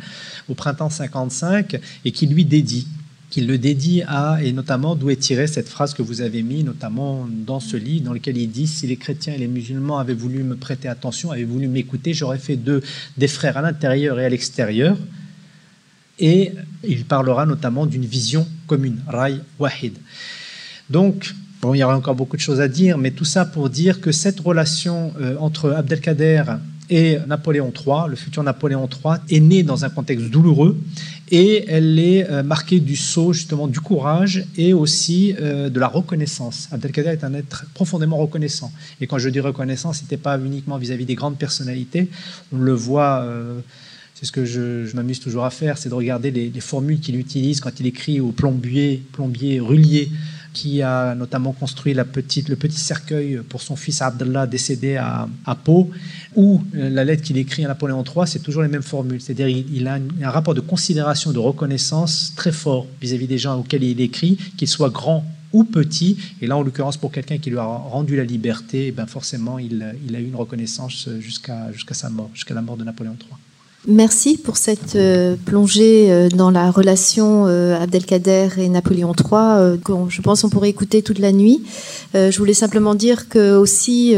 au printemps 55, et qui lui dédie qu'il le dédie à, et notamment d'où est tirée cette phrase que vous avez mise, notamment dans ce livre, dans lequel il dit Si les chrétiens et les musulmans avaient voulu me prêter attention, avaient voulu m'écouter, j'aurais fait des frères à l'intérieur et à l'extérieur. Et il parlera notamment d'une vision commune, Rai Wahid. Donc, bon, il y aurait encore beaucoup de choses à dire, mais tout ça pour dire que cette relation euh, entre Abdelkader et Napoléon III, le futur Napoléon III, est née dans un contexte douloureux et elle est euh, marquée du saut justement du courage et aussi euh, de la reconnaissance. Abdelkader est un être profondément reconnaissant. Et quand je dis reconnaissance, ce n'était pas uniquement vis-à-vis des grandes personnalités. On le voit. Euh, c'est ce que je, m'amuse toujours à faire, c'est de regarder les, les formules qu'il utilise quand il écrit au plombier, plombier, rullier, qui a notamment construit le petit cercueil pour son fils Abdallah décédé à, Pau, ou euh, la lettre qu'il écrit à Napoléon III, c'est toujours les mêmes formules. C'est-à-dire il, a un rapport de considération, de reconnaissance très fort vis-à-vis des gens auxquels il écrit, qu'ils soient grands ou petits. Et là, en l'occurrence, pour quelqu'un qui lui a rendu la liberté, eh ben forcément, il, a eu une reconnaissance jusqu'à sa mort, jusqu'à la mort de Napoléon III. Merci pour cette euh, plongée euh, dans la relation euh, Abdelkader et Napoléon III. je pense qu'on pourrait écouter toute la nuit. je voulais simplement dire que aussi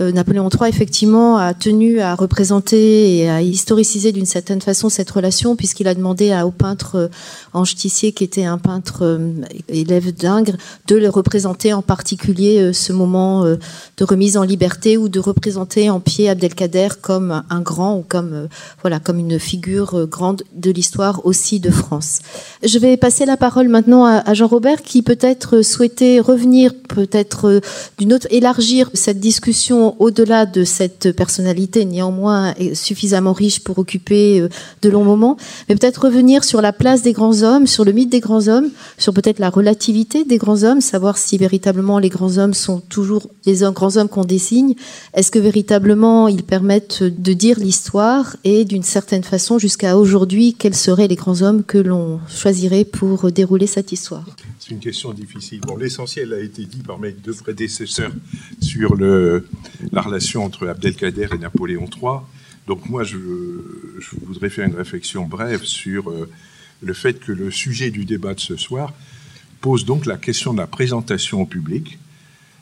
Napoléon III effectivement a tenu à représenter et à historiciser d'une certaine façon cette relation puisqu'il a demandé au peintre Ange Tissier qui était un peintre élève d'Ingres de le représenter en particulier ce moment de remise en liberté ou de représenter en pied Abdelkader comme un grand ou comme comme voilà comme une figure grande de l'histoire aussi de France. Je vais passer la parole maintenant à, Jean-Robert qui peut-être souhaitait revenir, peut-être d'une autre élargir cette discussion au-delà de cette personnalité néanmoins suffisamment riche pour occuper de longs moments, mais peut-être revenir sur la place des grands hommes, sur le mythe des grands hommes, sur peut-être la relativité des grands hommes, savoir si véritablement les grands hommes sont toujours les grands hommes qu'on désigne. Est-ce que véritablement ils permettent de dire l'histoire et d'une certaine façon jusqu'à aujourd'hui, quels seraient les grands hommes que l'on choisirait pour dérouler cette histoire? C'est une question difficile. L'essentiel a été dit par mes deux prédécesseurs sur la relation entre Abdelkader et Napoléon III. Donc moi, je, je voudrais faire une réflexion brève sur euh, le fait que le sujet du débat de ce soir pose donc la question de la présentation au public,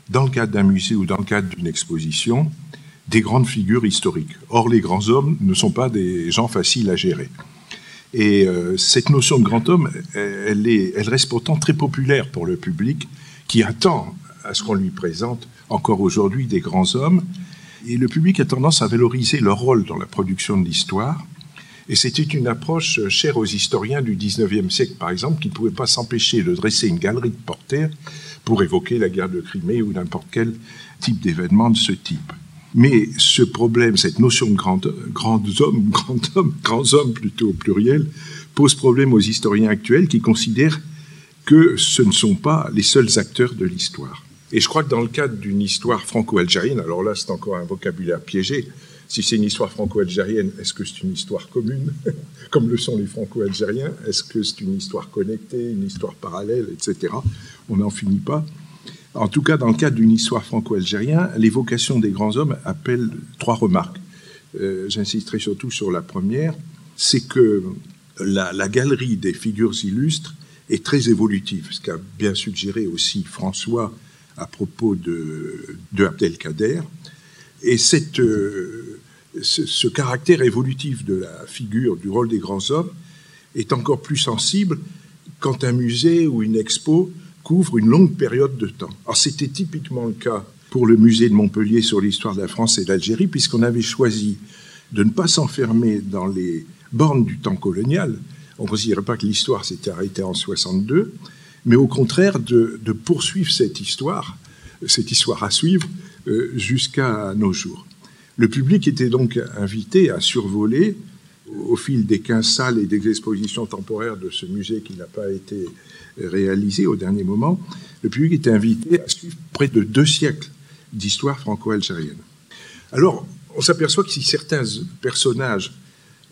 dans le cadre d'un musée ou dans le cadre d'une exposition, des grandes figures historiques. Or, les grands hommes ne sont pas des gens faciles à gérer. Et euh, cette notion de grand homme, elle, est, elle reste pourtant très populaire pour le public qui attend à ce qu'on lui présente encore aujourd'hui des grands hommes. Et le public a tendance à valoriser leur rôle dans la production de l'histoire et c'était une approche chère aux historiens du 19e siècle, par exemple, qui ne pouvaient pas s'empêcher de dresser une galerie de portraits pour évoquer la guerre de Crimée ou n'importe quel type d'événement de ce type. Mais ce problème, cette notion de grand, grand homme, grand grands hommes plutôt au pluriel, pose problème aux historiens actuels qui considèrent que ce ne sont pas les seuls acteurs de l'histoire. Et je crois que dans le cadre d'une histoire franco-algérienne, alors là c'est encore un vocabulaire piégé, si c'est une histoire franco-algérienne, est-ce que c'est une histoire commune, comme le sont les franco-algériens Est-ce que c'est une histoire connectée, une histoire parallèle, etc. On n'en finit pas. En tout cas, dans le cadre d'une histoire franco-algérienne, l'évocation des grands hommes appelle trois remarques. Euh, j'insisterai surtout sur la première, c'est que la, galerie des figures illustres est très évolutive, ce qu'a bien suggéré aussi François à propos de, de Abdelkader. Et cette, euh, ce, caractère évolutif de la figure, du rôle des grands hommes, est encore plus sensible quand un musée ou une expo couvre une longue période de temps. Alors c'était typiquement le cas pour le musée de Montpellier sur l'histoire de la France et d'Algérie, puisqu'on avait choisi de ne pas s'enfermer dans les bornes du temps colonial. On ne considérait pas que l'histoire s'était arrêtée en 62, mais au contraire de, poursuivre cette histoire, cette histoire à suivre, euh, jusqu'à nos jours. Le public était donc invité à survoler, au fil des 15 salles et des expositions temporaires de ce musée qui n'a pas été réalisé au dernier moment, le public était invité à suivre près de deux siècles d'histoire franco-algérienne. Alors, on s'aperçoit que si certains personnages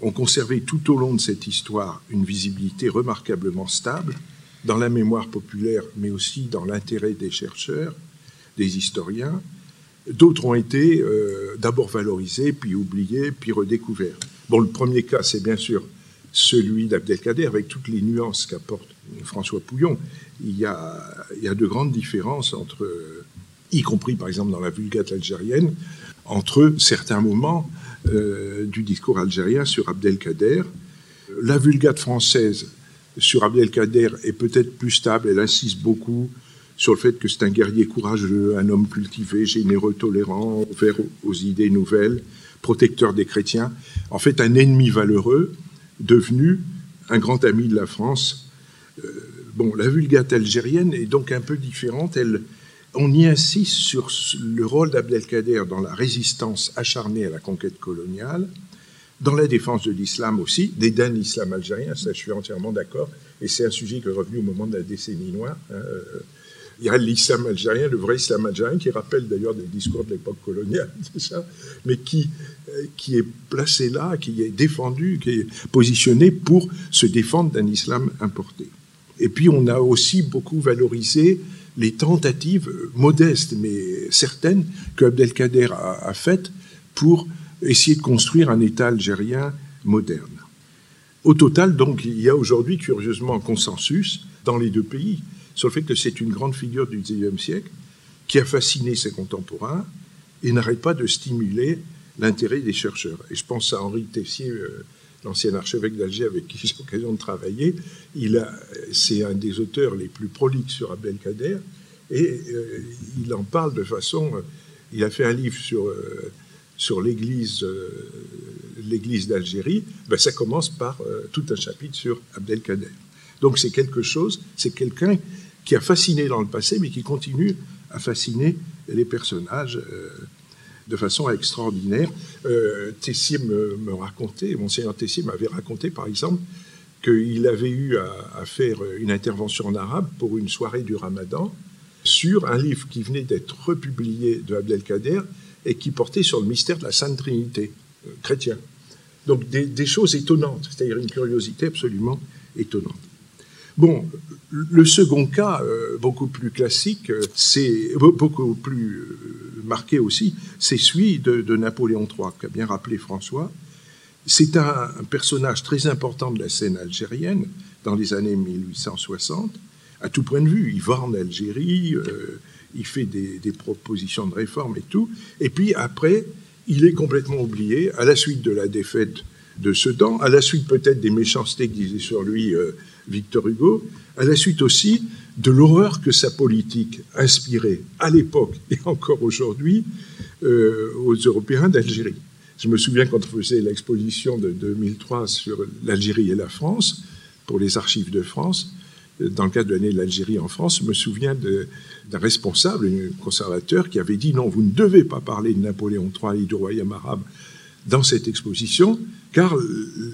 ont conservé tout au long de cette histoire une visibilité remarquablement stable, dans la mémoire populaire, mais aussi dans l'intérêt des chercheurs, des historiens, D'autres ont été euh, d'abord valorisés, puis oubliés, puis redécouverts. Bon, le premier cas, c'est bien sûr celui d'Abdelkader, avec toutes les nuances qu'apporte François Pouillon. Il y, a, il y a de grandes différences entre, y compris par exemple dans la vulgate algérienne, entre certains moments euh, du discours algérien sur Abdelkader. La vulgate française sur Abdelkader est peut-être plus stable, elle insiste beaucoup sur le fait que c'est un guerrier courageux, un homme cultivé, généreux, tolérant, ouvert aux idées nouvelles, protecteur des chrétiens, en fait un ennemi valeureux, devenu un grand ami de la France. Euh, bon, la vulgate algérienne est donc un peu différente. Elle, on y insiste sur le rôle d'Abdelkader dans la résistance acharnée à la conquête coloniale, dans la défense de l'islam aussi, dédain de l'islam algérien, ça je suis entièrement d'accord, et c'est un sujet qui est revenu au moment de la décennie noire. Hein, euh, il y a l'islam algérien, le vrai islam algérien, qui rappelle d'ailleurs des discours de l'époque coloniale, mais qui, euh, qui est placé là, qui est défendu, qui est positionné pour se défendre d'un islam importé. Et puis on a aussi beaucoup valorisé les tentatives modestes mais certaines que Abdelkader a, a faites pour essayer de construire un État algérien moderne. Au total, donc, il y a aujourd'hui curieusement un consensus dans les deux pays sur le fait que c'est une grande figure du XIXe siècle qui a fasciné ses contemporains et n'arrête pas de stimuler l'intérêt des chercheurs. Et je pense à Henri Tessier, euh, l'ancien archevêque d'Alger avec qui j'ai l'occasion de travailler. Il c'est un des auteurs les plus prolixes sur Abdelkader et euh, il en parle de façon. il a fait un livre sur sur l'église l'église d'Algérie, ben ça commence par tout un chapitre sur Abdelkader. Donc c'est quelque chose, c'est quelqu'un qui a fasciné dans le passé, mais qui continue à fasciner les personnages de façon extraordinaire. Euh, Tessier me, racontait, monseigneur Tessier m'avait raconté par exemple qu'il avait eu à, faire une intervention en arabe pour une soirée du ramadan sur un livre qui venait d'être republié de Abdelkader et qui portait sur le mystère de la Sainte Trinité euh. Donc des choses étonnantes, c'est-à-dire une curiosité absolument étonnante. Bon, le second cas, euh, beaucoup plus classique, euh, c'est beaucoup plus euh, marqué aussi, c'est celui de, Napoléon III, qu'a bien rappelé François. C'est un, personnage très important de la scène algérienne dans les années 1860, à tout point de vue. Il va en Algérie, il fait des, des, propositions de réforme et tout. Et puis après, il est complètement oublié à la suite de la défaite de Sedan, à la suite peut-être des méchancetés que disait sur lui Victor Hugo, à la suite aussi de l'horreur que sa politique inspirait à l'époque et encore aujourd'hui euh, aux Européens d'Algérie. Je me souviens quand on faisait l'exposition de 2003 sur l'Algérie et la France, pour les archives de France, dans le cadre de l'année de l'Algérie en France, je me souviens d'un responsable, un conservateur, qui avait dit non, vous ne devez pas parler de Napoléon III et du royaume arabe dans cette exposition, car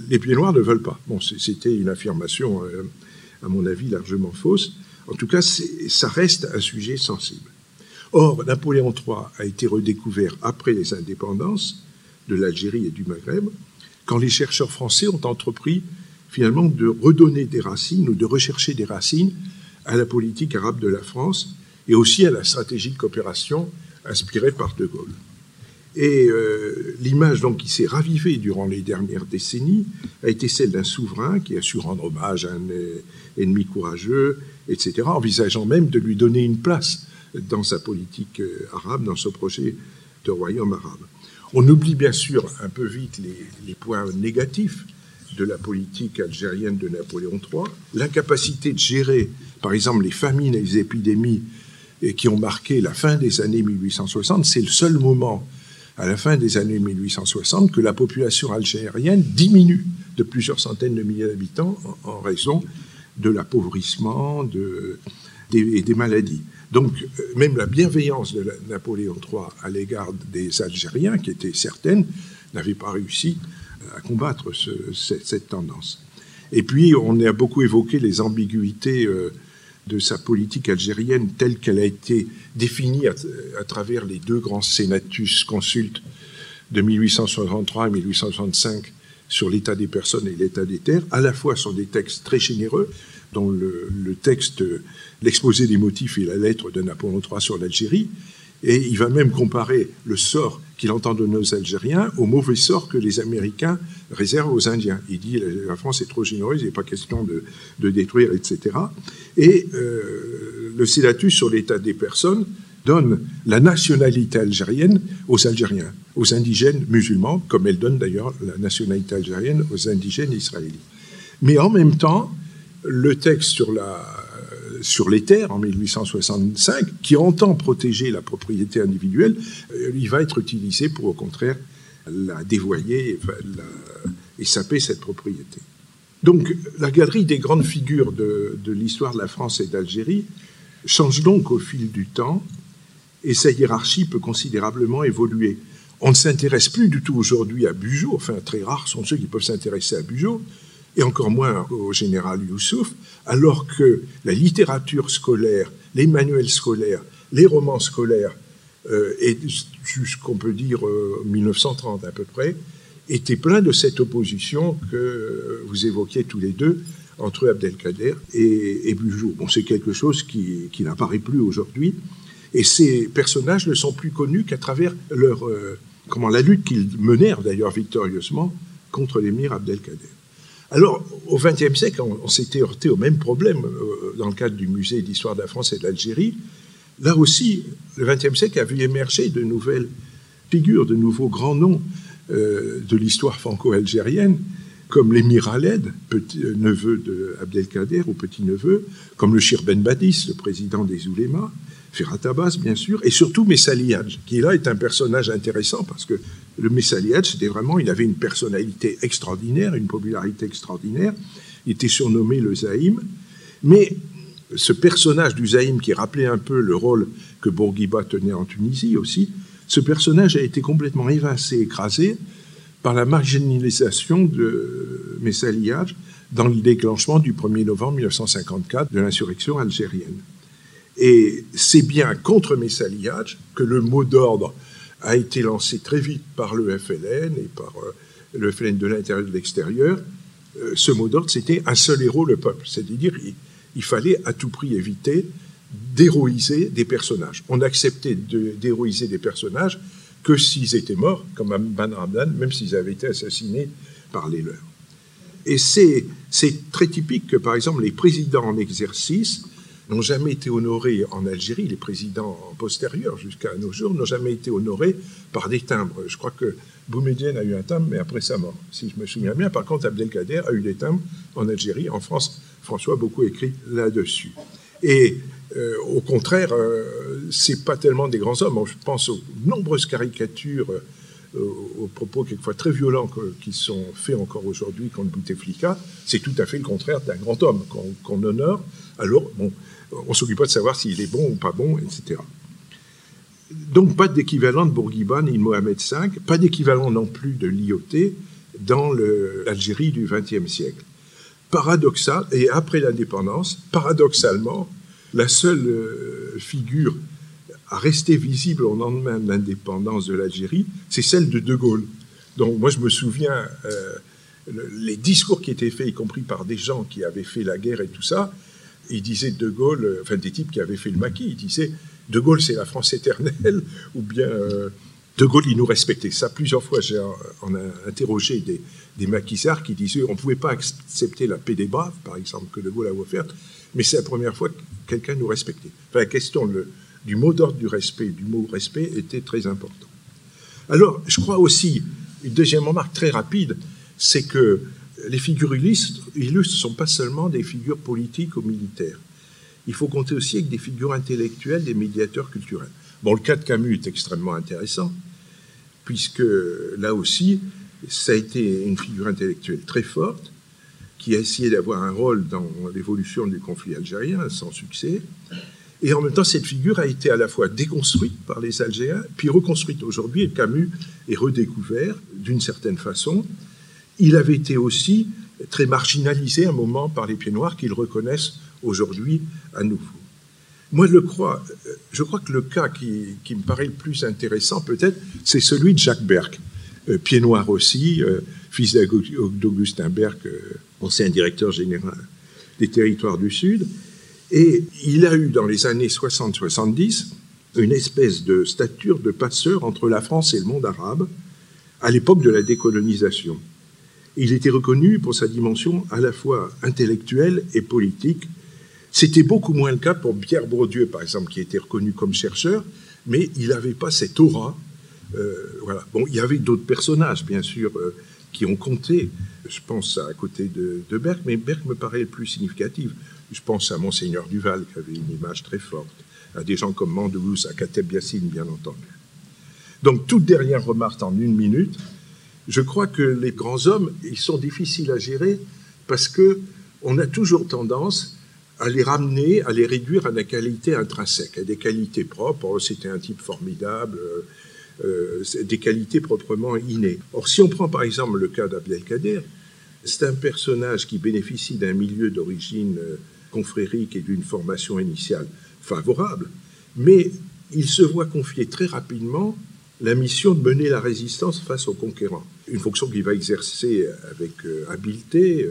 les pieds noirs ne veulent pas. Bon, c'était une affirmation, euh, à mon avis, largement fausse. En tout cas, ça reste un sujet sensible. Or, Napoléon III a été redécouvert après les indépendances de l'Algérie et du Maghreb, quand les chercheurs français ont entrepris finalement de redonner des racines ou de rechercher des racines à la politique arabe de la France et aussi à la stratégie de coopération inspirée par De Gaulle. Et euh, l'image qui s'est ravivée durant les dernières décennies a été celle d'un souverain qui a su rendre hommage à un ennemi courageux, etc., envisageant même de lui donner une place dans sa politique euh, arabe, dans ce projet de royaume arabe. On oublie bien sûr un peu vite les points négatifs de la politique algérienne de Napoléon III, l'incapacité de gérer, par exemple, les famines et les épidémies qui ont marqué la fin des années 1860. C'est le seul moment à la fin des années 1860 que la population algérienne diminue de plusieurs centaines de milliers d'habitants en, raison de l'appauvrissement des, des, maladies. Donc euh, même la bienveillance de Napoléon III à l'égard des Algériens, qui était certaine, n'avait pas réussi à combattre cette, tendance. Et puis on a beaucoup évoqué les ambiguïtés. Euh, de sa politique algérienne telle qu'elle a été définie à, travers les deux grands sénatus consultes de 1863 et 1865 sur l'état des personnes et l'état des terres, à la fois sont des textes très généreux, dont le, le texte, l'exposé des motifs et la lettre de Napoléon III sur l'Algérie, et il va même comparer le sort qu'il entend donner aux Algériens au mauvais sort que les Américains réservent aux Indiens. Il dit la France est trop généreuse, il n'est pas question de, détruire, etc. Et euh, le sédatus sur l'état des personnes donne la nationalité algérienne aux Algériens, aux indigènes musulmans, comme elle donne d'ailleurs la nationalité algérienne aux indigènes israéliens. Mais en même temps, le texte sur la sur les terres en 1865, qui entend protéger la propriété individuelle, euh, il va être utilisé pour au contraire la dévoyer et saper cette propriété. Donc la galerie des grandes figures de, l'histoire de la France et d'Algérie change donc au fil du temps et sa hiérarchie peut considérablement évoluer. On ne s'intéresse plus du tout aujourd'hui à Bugeaud, enfin très rares sont ceux qui peuvent s'intéresser à Bugeaud, et encore moins au général Youssouf, alors que la littérature scolaire, les manuels scolaires, les romans scolaires, euh, et ce qu'on peut dire 1930 euh, à peu près, étaient pleins de cette opposition que vous évoquiez tous les deux entre Abdelkader et, et. Bon, c'est quelque chose qui, n'apparaît plus aujourd'hui, et ces personnages ne sont plus connus qu'à travers leur, euh, comment, la lutte qu'ils menèrent d'ailleurs victorieusement contre l'émir Abdelkader. Alors, au XXe siècle, on, s'était heurté au même problème euh, dans le cadre du musée d'histoire de la France et de l'Algérie. Là aussi, le XXe siècle a vu émerger de nouvelles figures, de nouveaux grands noms euh, de l'histoire franco-algérienne, comme l'émir Aled, petit, euh, neveu de Abdelkader ou petit-neveu, comme le Shir Ben Badis, le président des Oulémas, Ferhat Abbas, bien sûr, et surtout Messali qui là est un personnage intéressant parce que le Messaliad, c'était vraiment, il avait une personnalité extraordinaire, une popularité extraordinaire. Il était surnommé le Zaïm. Mais ce personnage du Zaïm qui rappelait un peu le rôle que Bourguiba tenait en Tunisie aussi, ce personnage a été complètement évincé, écrasé par la marginalisation de Messaliad dans le déclenchement du 1er novembre 1954 de l'insurrection algérienne. Et c'est bien contre Messaliad que le mot d'ordre a été lancé très vite par le FLN et par euh, le FLN de l'intérieur et de l'extérieur. Euh, ce mot d'ordre, c'était un seul héros, le peuple. C'est-à-dire, il, fallait à tout prix éviter d'héroïser des personnages. On acceptait d'héroïser des personnages que s'ils étaient morts, comme Ban Ramdan, même s'ils avaient été assassinés par les leurs. Et c'est très typique que, par exemple, les présidents en exercice n'ont jamais été honorés en Algérie, les présidents postérieurs jusqu'à nos jours n'ont jamais été honorés par des timbres. Je crois que Boumediene a eu un timbre, mais après sa mort, si je me souviens bien. Par contre, Abdelkader a eu des timbres en Algérie. En France, François a beaucoup écrit là-dessus. Et euh, au contraire, euh, c'est pas tellement des grands hommes. Je pense aux nombreuses caricatures, euh, aux propos quelquefois très violents qui sont faits encore aujourd'hui contre Bouteflika. C'est tout à fait le contraire d'un grand homme qu'on honore. Alors, bon, on s'occupe pas de savoir s'il est bon ou pas bon, etc. Donc pas d'équivalent de Bourguiba ni de Mohamed V, pas d'équivalent non plus de l'IOT dans l'Algérie du XXe siècle. Paradoxal, et après l'indépendance, paradoxalement, la seule euh, figure à rester visible au lendemain de l'indépendance de l'Algérie, c'est celle de De Gaulle. Donc moi je me souviens euh, les discours qui étaient faits, y compris par des gens qui avaient fait la guerre et tout ça, il disait De Gaulle, euh, enfin des types qui avaient fait le maquis, il disait De Gaulle c'est la France éternelle, ou bien De Gaulle il nous respectait. Ça plusieurs fois j'ai on a interrogé des, des maquisards qui disaient on ne pouvait pas accepter la paix des braves, par exemple, que De Gaulle a offerte, mais c'est la première fois que quelqu'un nous respectait. Enfin, la question du mot d'ordre du respect, du mot respect était très important. Alors, je crois aussi, une deuxième remarque très rapide, c'est que les figures illustres, ne sont pas seulement des figures politiques ou militaires. Il faut compter aussi avec des figures intellectuelles, des médiateurs culturels. Bon, le cas de Camus est extrêmement intéressant, puisque là aussi, ça a été une figure intellectuelle très forte, qui a essayé d'avoir un rôle dans l'évolution du conflit algérien, sans succès. Et en même temps, cette figure a été à la fois déconstruite par les Algériens, puis reconstruite aujourd'hui, et Camus est redécouvert d'une certaine façon il avait été aussi très marginalisé un moment par les pieds noirs qu'ils reconnaissent aujourd'hui à nouveau. Moi, je crois, que le cas qui, me paraît le plus intéressant, peut-être, c'est celui de Jacques Berck, euh, pied noir aussi, euh, fils d'Augustin Berck, euh, ancien directeur général des territoires du Sud. Et il a eu, dans les années 60-70, une espèce de stature de passeur entre la France et le monde arabe, à l'époque de la décolonisation. Il était reconnu pour sa dimension à la fois intellectuelle et politique. C'était beaucoup moins le cas pour Pierre Bourdieu, par exemple, qui était reconnu comme chercheur, mais il n'avait pas cette aura. Euh, voilà. Bon, il y avait d'autres personnages, bien sûr, euh, qui ont compté. Je pense à, côté de, Berck, mais Berck me paraît le plus significatif. Je pense à Monseigneur Duval, qui avait une image très forte, à des gens comme Mandoulouse, à Kateb Yassine, bien entendu. Donc, toute dernière remarque en une minute je crois que les grands hommes, ils sont difficiles à gérer parce que on a toujours tendance à les ramener, à les réduire à des qualités intrinsèques, à des qualités propres. Oh, c'était un type formidable, euh, des qualités proprement innées. Or, si on prend par exemple le cas d'Abdelkader, c'est un personnage qui bénéficie d'un milieu d'origine euh, confrérique et d'une formation initiale favorable, mais il se voit confier très rapidement la mission de mener la résistance face aux conquérants. Une fonction qu'il va exercer avec euh, habileté,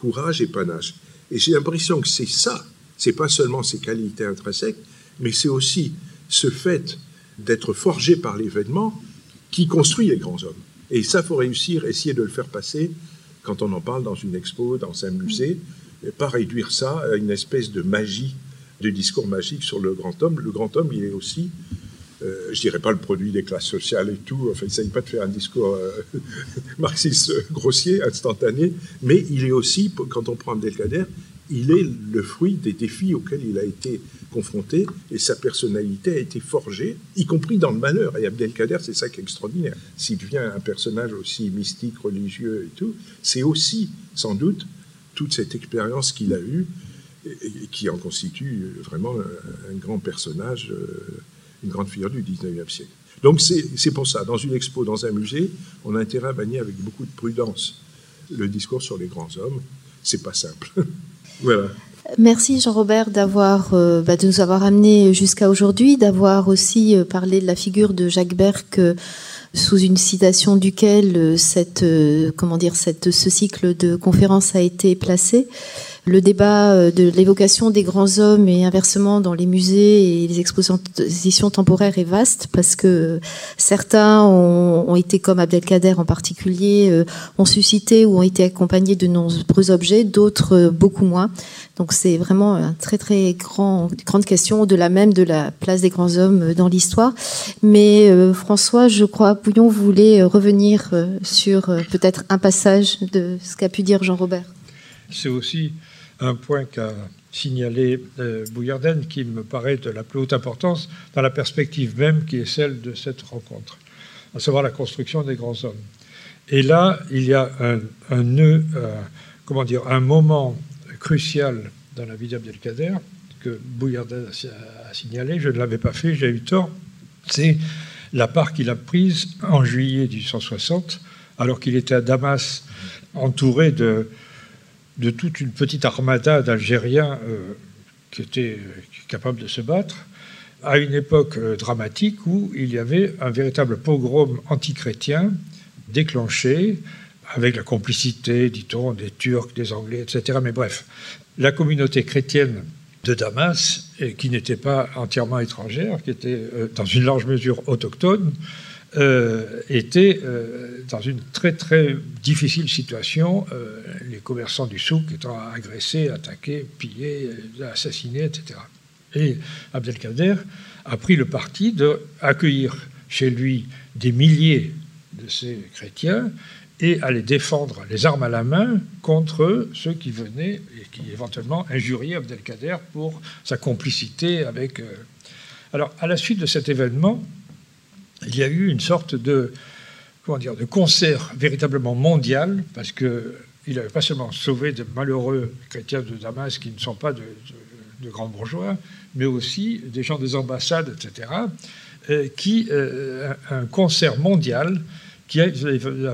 courage et panache. Et j'ai l'impression que c'est ça, c'est pas seulement ses qualités intrinsèques, mais c'est aussi ce fait d'être forgé par l'événement qui construit les grands hommes. Et ça, faut réussir, essayer de le faire passer quand on en parle dans une expo, dans un musée, et pas réduire ça à une espèce de magie, de discours magique sur le grand homme. Le grand homme, il est aussi euh, je dirais pas le produit des classes sociales et tout, enfin, il pas de faire un discours euh, marxiste grossier, instantané, mais il est aussi, quand on prend Abdelkader, il est le fruit des défis auxquels il a été confronté et sa personnalité a été forgée, y compris dans le malheur. Et Abdelkader, c'est ça qui est extraordinaire. S'il devient un personnage aussi mystique, religieux et tout, c'est aussi, sans doute, toute cette expérience qu'il a eue et qui en constitue vraiment un grand personnage, euh, une grande figure du 19e siècle. Donc c'est pour ça, dans une expo, dans un musée, on a intérêt à manier avec beaucoup de prudence le discours sur les grands hommes. C'est pas simple. voilà. Merci Jean-Robert d'avoir euh, bah, de nous avoir amené jusqu'à aujourd'hui, d'avoir aussi euh, parlé de la figure de Jacques Berck euh, sous une citation duquel cette comment dire ce cycle de conférences a été placé le débat euh, de l'évocation des grands hommes et inversement dans les musées et les expositions temporaires est vaste parce que certains ont, été, comme Abdelkader en particulier, euh, ont suscité ou ont été accompagnés de nombreux objets, d'autres euh, beaucoup moins. Donc c'est vraiment une très très grand, grande question, au-delà même de la place des grands hommes dans l'histoire. Mais François, je crois, Bouillon voulait revenir sur peut-être un passage de ce qu'a pu dire Jean-Robert. C'est aussi un point qu'a signalé euh, qui me paraît de la plus haute importance dans la perspective même qui est celle de cette rencontre, à savoir la construction des grands hommes. Et là, il y a un, nœud, euh, comment dire, un moment crucial dans la vie d'Abdelkader que Bouillarden a, signalé, je ne l'avais pas fait, j'ai eu tort, c'est la part qu'il a prise en juillet 1860, alors qu'il était à Damas, entouré de, de toute une petite armada d'Algériens euh, qui étaient euh, capables de se battre, à une époque euh, dramatique où il y avait un véritable pogrom antichrétien déclenché avec la complicité, dit-on, des Turcs, des Anglais, etc. Mais bref, la communauté chrétienne de Damas, qui n'était pas entièrement étrangère, qui était dans une large mesure autochtone, euh, étaient euh, dans une très très difficile situation, euh, les commerçants du souk étant agressés, attaqués, pillés, assassinés, etc. Et Abdelkader a pris le parti d'accueillir chez lui des milliers de ces chrétiens et à les défendre les armes à la main contre ceux qui venaient et qui éventuellement injuriaient Abdelkader pour sa complicité avec... Alors, à la suite de cet événement, il y a eu une sorte de, concert véritablement mondial, parce qu'il n'avait pas seulement sauvé de malheureux chrétiens de Damas qui ne sont pas de, grands bourgeois, mais aussi des gens des ambassades, etc., euh, qui, euh, un concert mondial qui a,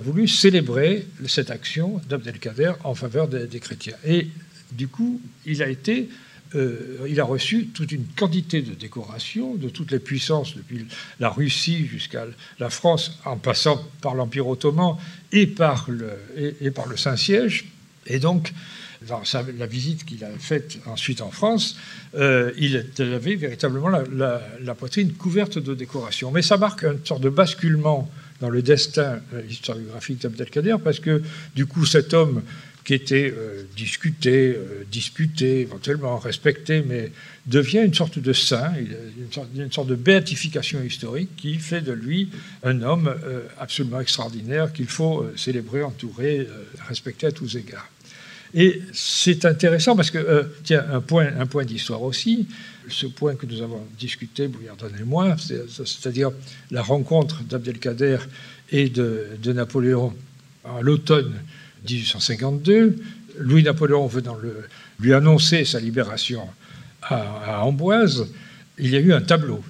voulu célébrer cette action d'Abdelkader en faveur des, chrétiens. Et du coup, il a été euh, il a reçu toute une quantité de décorations de toutes les puissances, depuis la Russie jusqu'à la France, en passant par l'Empire ottoman et par le, Saint-Siège. Et donc, dans la visite qu'il a faite ensuite en France, euh, il avait véritablement la, poitrine couverte de décorations. Mais ça marque une sorte de basculement dans le destin euh, historiographique d'Abdelkader, parce que du coup, cet homme qui était euh, discuté, euh, éventuellement respecté, mais devient une sorte de saint, une sorte, une sorte de béatification historique qui fait de lui un homme euh, absolument extraordinaire qu'il faut célébrer, entourer, respecter à tous égards. Et c'est intéressant parce que, tiens, un point, un point d'histoire aussi, ce point que nous avons discuté, Bouillardon et moi, c'est-à-dire la rencontre d'Abdelkader et de Napoléon à l'automne 1852. Louis-Napoléon le, lui annoncer sa libération à, Amboise, il y a eu un tableau.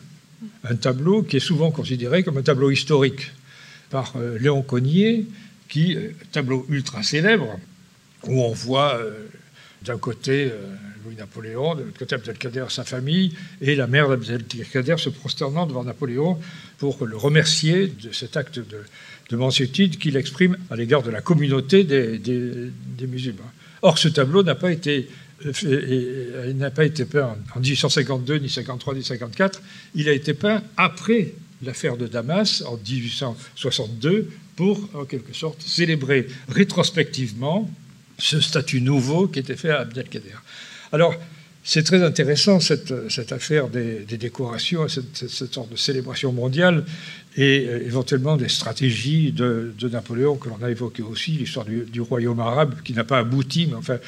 Un tableau qui est souvent considéré comme un tableau historique par euh, Léon Cognier, qui, euh, tableau ultra célèbre, où on voit euh, d'un côté Louis-Napoléon, de l'autre côté Abdelkader, sa famille, et la mère d'Abdelkader se prosternant devant Napoléon pour le remercier de cet acte de, de mansuétude qu'il exprime à l'égard de la communauté des, musulmans. Or, ce tableau n'a pas été euh, n'a pas été peint en 1852, ni 53, ni 54. Il a été peint après l'affaire de Damas en 1862 pour, en quelque sorte, célébrer rétrospectivement ce statut nouveau qui était fait à Abdelkader. Alors, c'est très intéressant cette, affaire des, décorations, cette, cette, sorte de célébration mondiale et euh, éventuellement des stratégies de, Napoléon que l'on a évoquées aussi, l'histoire du, royaume arabe qui n'a pas abouti, mais enfin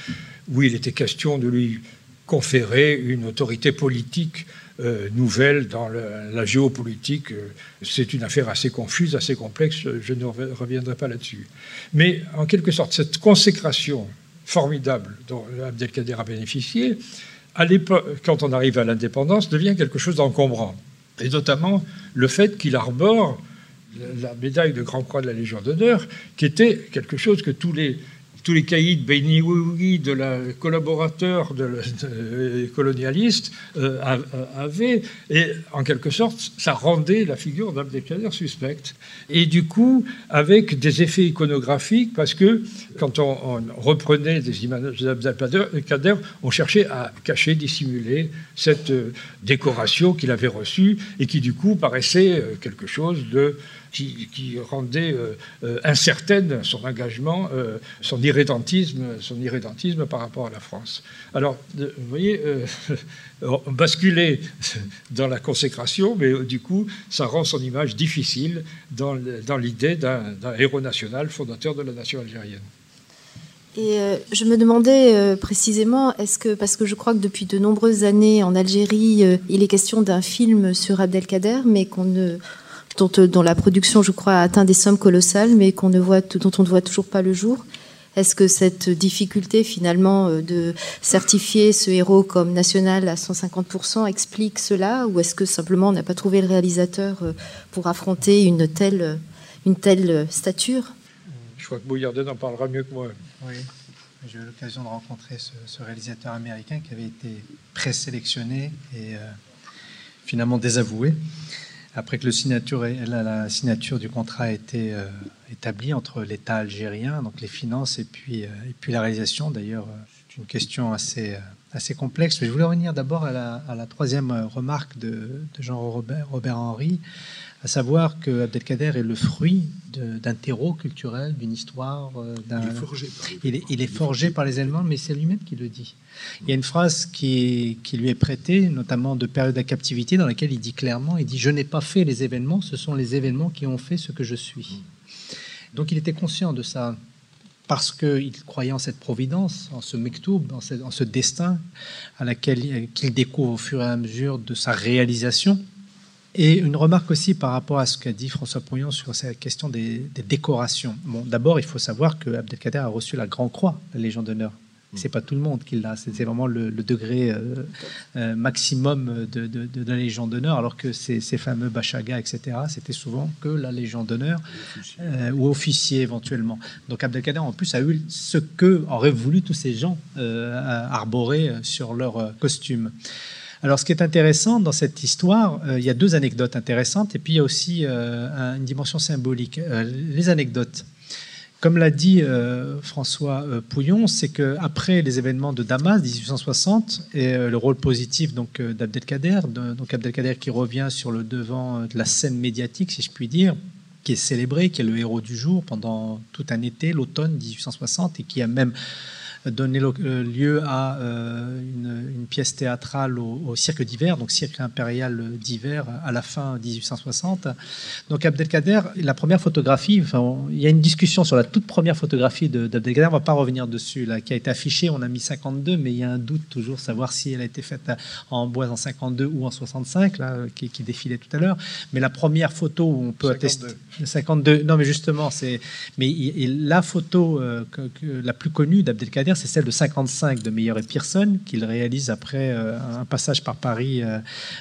où il était question de lui conférer une autorité politique euh, nouvelle dans la géopolitique. C'est une affaire assez confuse, assez complexe, je ne reviendrai pas là-dessus. Mais en quelque sorte, cette consécration formidable dont Abdelkader a bénéficié, à quand on arrive à l'indépendance, devient quelque chose d'encombrant. Et notamment le fait qu'il arbore la médaille de Grand Croix de la Légion d'honneur, qui était quelque chose que tous les tous les caïds de la collaborateur de, de, colonialiste euh, avaient, et en quelque sorte, ça rendait la figure d'Abdelkader suspecte. Et du coup, avec des effets iconographiques, parce que quand on, reprenait des images d'Abdelkader, on cherchait à cacher, dissimuler cette euh, décoration qu'il avait reçue et qui du coup paraissait euh, quelque chose de qui, rendait euh, euh, incertaine son engagement, euh, son irrédentisme, son irrédentisme par rapport à la France. Alors, vous voyez, on basculait dans la consécration, mais du coup, ça rend son image difficile dans, l'idée d'un héros national fondateur de la nation algérienne. Et je me demandais précisément, parce que je crois que depuis de nombreuses années en Algérie, il est question d'un film sur Abdelkader, mais qu'on ne, euh, dont, la production, je crois, a atteint des sommes colossales, mais qu'on ne voit, dont on ne voit toujours pas le jour. Est-ce que cette difficulté finalement euh, de certifier ce héros comme national à 150% explique cela ou est-ce que simplement on n'a pas trouvé le réalisateur euh, pour affronter une telle, une telle stature? Je crois que Bouillardet en parlera mieux que moi. Oui, j'ai eu l'occasion de rencontrer ce, réalisateur américain qui avait été présélectionné et finalement désavoué après que la, signature du contrat a été euh, établie entre l'État algérien, donc les finances, et puis, euh, et puis la réalisation. D'ailleurs, euh, c'est une question assez, assez complexe. Mais je voulais revenir d'abord à la, troisième remarque de, Jean-Robert Robert Henry, à savoir que Abdelkader est le fruit d'un terreau culturel, d'une histoire. il est forgé par les, il est, forgé par les Allemands, mais c'est lui-même qui le dit. Il y a une phrase qui, qui, lui est prêtée, notamment de période de captivité, dans laquelle il dit clairement, il dit, je n'ai pas fait les événements, ce sont les événements qui ont fait ce que je suis. Donc il était conscient de ça, parce qu'il croyait en cette providence, en ce mektoub, en ce, destin à laquelle qu'il découvre au fur et à mesure de sa réalisation. Et une remarque aussi par rapport à ce qu'a dit François Pouillon sur cette question des, des décorations. Bon, d'abord, il faut savoir que Abdelkader a reçu la Grand Croix, la Légion d'honneur. C'est pas tout le monde qui l'a. C'est vraiment le, degré euh, euh, maximum de, la Légion d'honneur, alors que ces, fameux Bachaga, etc., c'était souvent que la Légion d'honneur euh, ou officier éventuellement. Donc Abdelkader, en plus, a eu ce que auraient voulu tous ces gens arborer sur leur costume. Alors, ce qui est intéressant dans cette histoire, il y a deux anecdotes intéressantes, et puis il y a aussi une dimension symbolique. les anecdotes. Comme l'a dit euh, François euh, Pouillon, c'est qu'après les événements de Damas 1860 et euh, le rôle positif donc d'Abdelkader, donc Abdelkader qui revient sur le devant de la scène médiatique, si je puis dire, qui est célébré, qui est le héros du jour pendant tout un été, l'automne 1860, et qui a même donné euh, lieu à euh, une, pièce théâtrale au, cirque d'hiver, donc cirque impérial d'hiver à la fin 1860. Donc Abdelkader, la première photographie, enfin, il y a une discussion sur la toute première photographie d'Abdelkader, on ne va pas revenir dessus, là, qui a été affichée, on a mis 52, mais il y a un doute toujours, savoir si elle a été faite en bois en 52 ou en 65, là, qui, défilait tout à l'heure. Mais la première photo où on peut 52. attester... 52, non mais justement, c'est... Mais la photo euh, la plus connue d'Abdelkader, c'est celle de 55 de Meyer et Pearson, qu'il réalise après euh, un passage par Paris euh,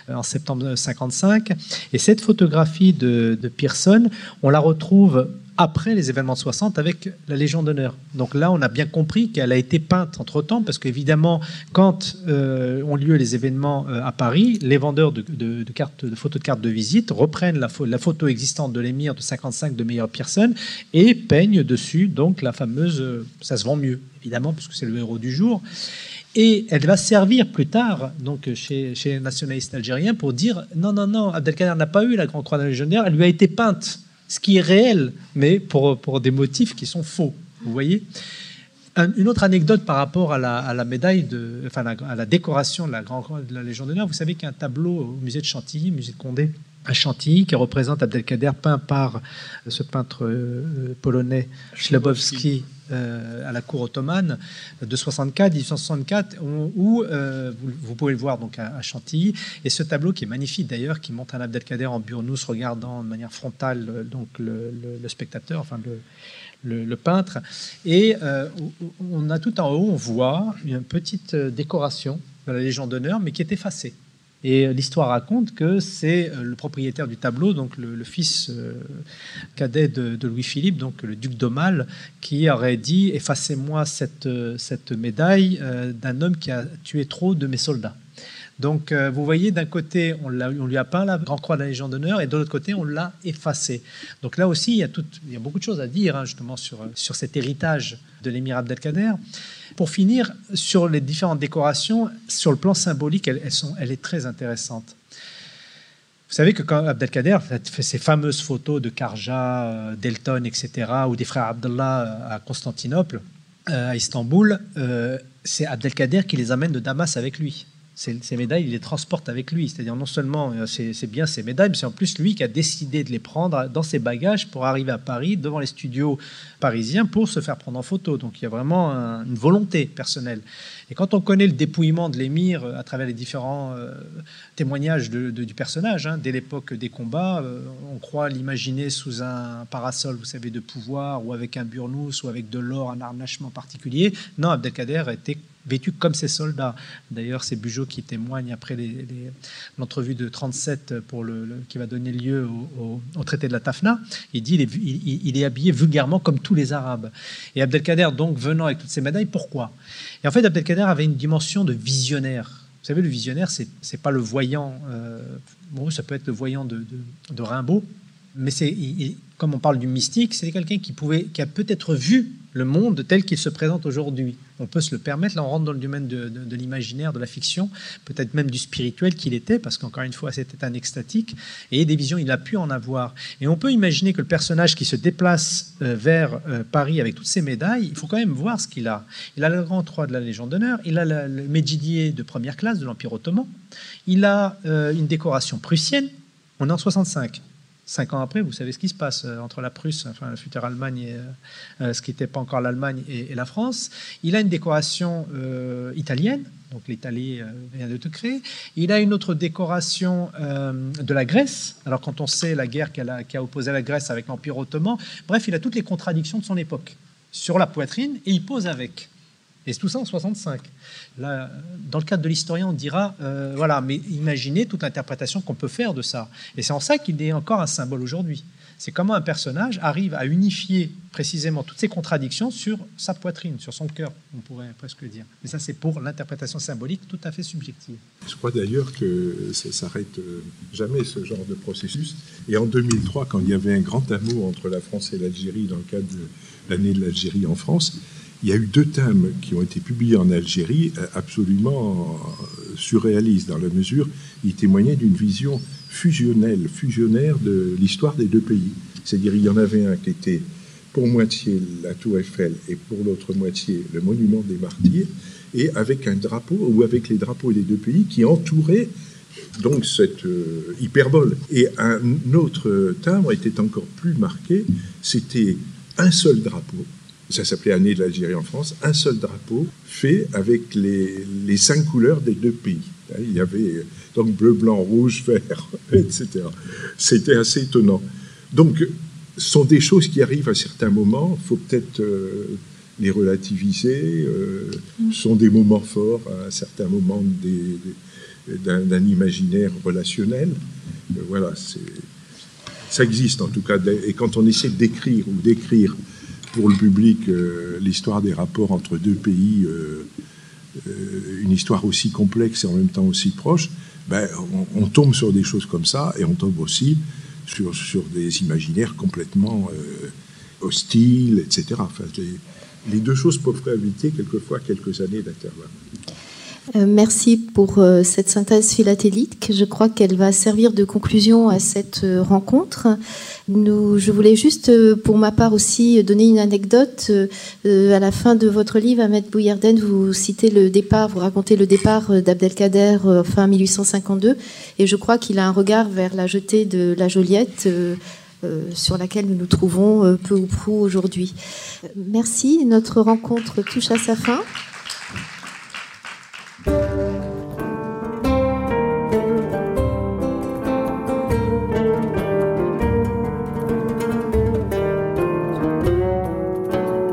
en septembre 55. Et cette photographie de, de Pearson, on la retrouve après les événements de 60 avec la Légion d'honneur. Donc là, on a bien compris qu'elle a été peinte entre-temps, parce qu'évidemment, quand euh, ont lieu les événements euh, à Paris, les vendeurs de, cartes, de photos de cartes de visite reprennent la, photo existante de l'émir de 55 de Meyer Pearson et peignent dessus donc la fameuse... Euh, ça se vend mieux, évidemment, puisque c'est le héros du jour. Et elle va servir plus tard, donc chez, chez les nationalistes algériens, pour dire non, non, non, Abdelkader n'a pas eu la Grande Croix de la Légion d'honneur, elle lui a été peinte ce qui est réel, mais pour, pour des motifs qui sont faux. Vous voyez une autre anecdote par rapport à la, médaille, de, enfin à la décoration de la, Grande de la Légion d'honneur. Vous savez qu'il y a un tableau au musée de Chantilly, musée de Condé, à Chantilly, qui représente Abdelkader, peint par ce peintre euh, polonais Schlabowski euh, à la cour ottomane de 64, 1864, où, euh, vous, pouvez le voir donc à, Chantilly. Et ce tableau qui est magnifique d'ailleurs, qui montre un Abdelkader en burnous regardant de manière frontale donc le, spectateur, enfin le, peintre. Et euh, on a tout en haut, on voit une petite euh, décoration de la Légion d'honneur, mais qui est effacée. Et l'histoire raconte que c'est euh, le propriétaire du tableau, donc le, fils cadet de, Louis-Philippe, donc le duc d'Aumale, qui aurait dit Effacez-moi cette, cette médaille d'un homme qui a tué trop de mes soldats. Donc, euh, vous voyez, d'un côté, on, lui a peint la Grand Croix de la Légion d'honneur, et de l'autre côté, on l'a effacé. Donc là aussi, il y a, il y a beaucoup de choses à dire, hein, justement, sur, sur cet héritage de l'émir Abdelkader. Pour finir, sur les différentes décorations, sur le plan symbolique, elle est très intéressante. Vous savez que quand Abdelkader fait ces fameuses photos de Karja, euh, Delton, etc., ou des frères Abdallah euh, à Constantinople, à Istanbul, c'est Abdelkader qui les amène de Damas avec lui ces, médailles, il les transporte avec lui. C'est-à-dire non seulement euh, c'est bien ces médailles, mais c'est en plus lui qui a décidé de les prendre dans ses bagages pour arriver à Paris, devant les studios parisiens, pour se faire prendre en photo. Donc il y a vraiment une volonté personnelle. Et quand on connaît le dépouillement de l'émir euh, à travers les différents euh, témoignages du personnage, hein, dès l'époque des combats, on croit l'imaginer sous un parasol, vous savez, de pouvoir, ou avec un burnous, ou avec de l'or, un harnachement particulier. Non, Abdelkader était vêtu comme ses soldats. D'ailleurs, c'est Bugeaud qui témoigne après l'entrevue de 37 pour le, qui va donner lieu au, traité de la Tafna. Il dit il est, habillé vulgairement comme tous les Arabes. Et Abdelkader, donc, venant avec toutes ces médailles, pourquoi? Et en fait, Abdelkader avait une dimension de visionnaire. Vous savez, le visionnaire, c'est n'est pas le voyant. Euh, bon, ça peut être le voyant de Rimbaud, mais c'est comme on parle du mystique, c'est quelqu'un qui pouvait, qui a peut-être vu le monde tel qu'il se présente aujourd'hui. On peut se le permettre, là on rentre dans le domaine de, l'imaginaire, de la fiction, peut-être même du spirituel qu'il était, parce qu'encore une fois c'était un extatique, et des visions il a pu en avoir. Et on peut imaginer que le personnage qui se déplace euh, vers euh, Paris avec toutes ces médailles, il faut quand même voir ce qu'il a. Il a le grand croix de la Légion d'honneur, il a le, Médidier de première classe de l'Empire ottoman, il a euh, une décoration prussienne, on est en 65. Cinq ans après, vous savez ce qui se passe euh, entre la Prusse, enfin la future Allemagne, et, euh, euh, ce qui n'était pas encore l'Allemagne et, la France. Il a une décoration italienne, donc l'Italie vient de te créer. Il a une autre décoration de la Grèce. Alors quand on sait la guerre a, qui a opposé la Grèce avec l'Empire ottoman, bref, il a toutes les contradictions de son époque sur la poitrine et il pose avec. Et tout ça en 65. Là, dans le cadre de l'historien, on dira, euh, voilà, mais imaginez toute l'interprétation qu'on peut faire de ça. Et c'est en ça qu'il est encore un symbole aujourd'hui. C'est comment un personnage arrive à unifier précisément toutes ces contradictions sur sa poitrine, sur son cœur, on pourrait presque dire. Mais ça, c'est pour l'interprétation symbolique tout à fait subjective. Je crois d'ailleurs que ça s'arrête euh, jamais ce genre de processus. Et en 2003, quand il y avait un grand amour entre la France et l'Algérie dans le cadre de l'année de l'Algérie en France, il y a eu deux thèmes qui ont été publiés en Algérie euh, absolument euh, surréalistes dans la mesure où ils témoignaient d'une vision fusionnelle, fusionnaire de l'histoire des deux pays. C'est-à-dire il y en avait un qui était pour moitié la tour Eiffel et pour l'autre moitié le monument des martyrs, et avec un drapeau ou avec les drapeaux des deux pays qui entouraient donc cette euh, hyperbole. Et un autre timbre était encore plus marqué, c'était un seul drapeau ça s'appelait Année de l'Algérie en France, un seul drapeau fait avec les, les, cinq couleurs des deux pays. Il y avait donc bleu, blanc, rouge, vert, etc. C'était assez étonnant. Donc, ce sont des choses qui arrivent à certains moments. Il faut peut-être euh, les relativiser. Euh, ce sont des moments forts à certains moments d'un imaginaire relationnel. Euh, voilà, ça existe en tout cas. Et quand on essaie d'écrire ou d'écrire pour le public euh, l'histoire des rapports entre deux pays, euh, euh, une histoire aussi complexe et en même temps aussi proche, ben, on, tombe sur des choses comme ça et on tombe aussi sur, sur des imaginaires complètement hostiles, etc. Enfin, les, les, deux choses peuvent éviter quelquefois quelques années d'intervalle. Euh, merci pour euh, cette synthèse philatélique. Je crois qu'elle va servir de conclusion à cette euh, rencontre. Nous, je voulais juste, pour ma part aussi, donner une anecdote. à la fin de votre livre, Ahmed Bouyarden, vous citez le départ, vous racontez le départ d'Abdelkader fin 1852, et je crois qu'il a un regard vers la jetée de la Joliette. sur laquelle nous nous trouvons peu ou prou aujourd'hui. Merci, notre rencontre touche à sa fin.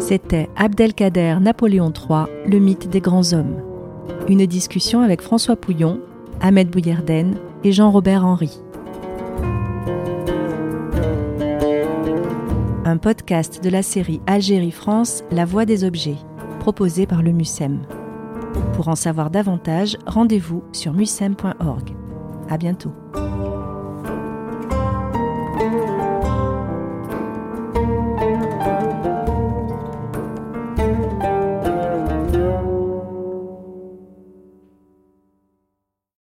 C'était Abdelkader Napoléon III, le mythe des grands hommes. Une discussion avec François Pouillon, Ahmed Bouyerden et Jean-Robert Henry. Un podcast de la série Algérie-France, La Voix des objets, proposé par le MUSEM. Pour en savoir davantage, rendez-vous sur musem.org. À bientôt.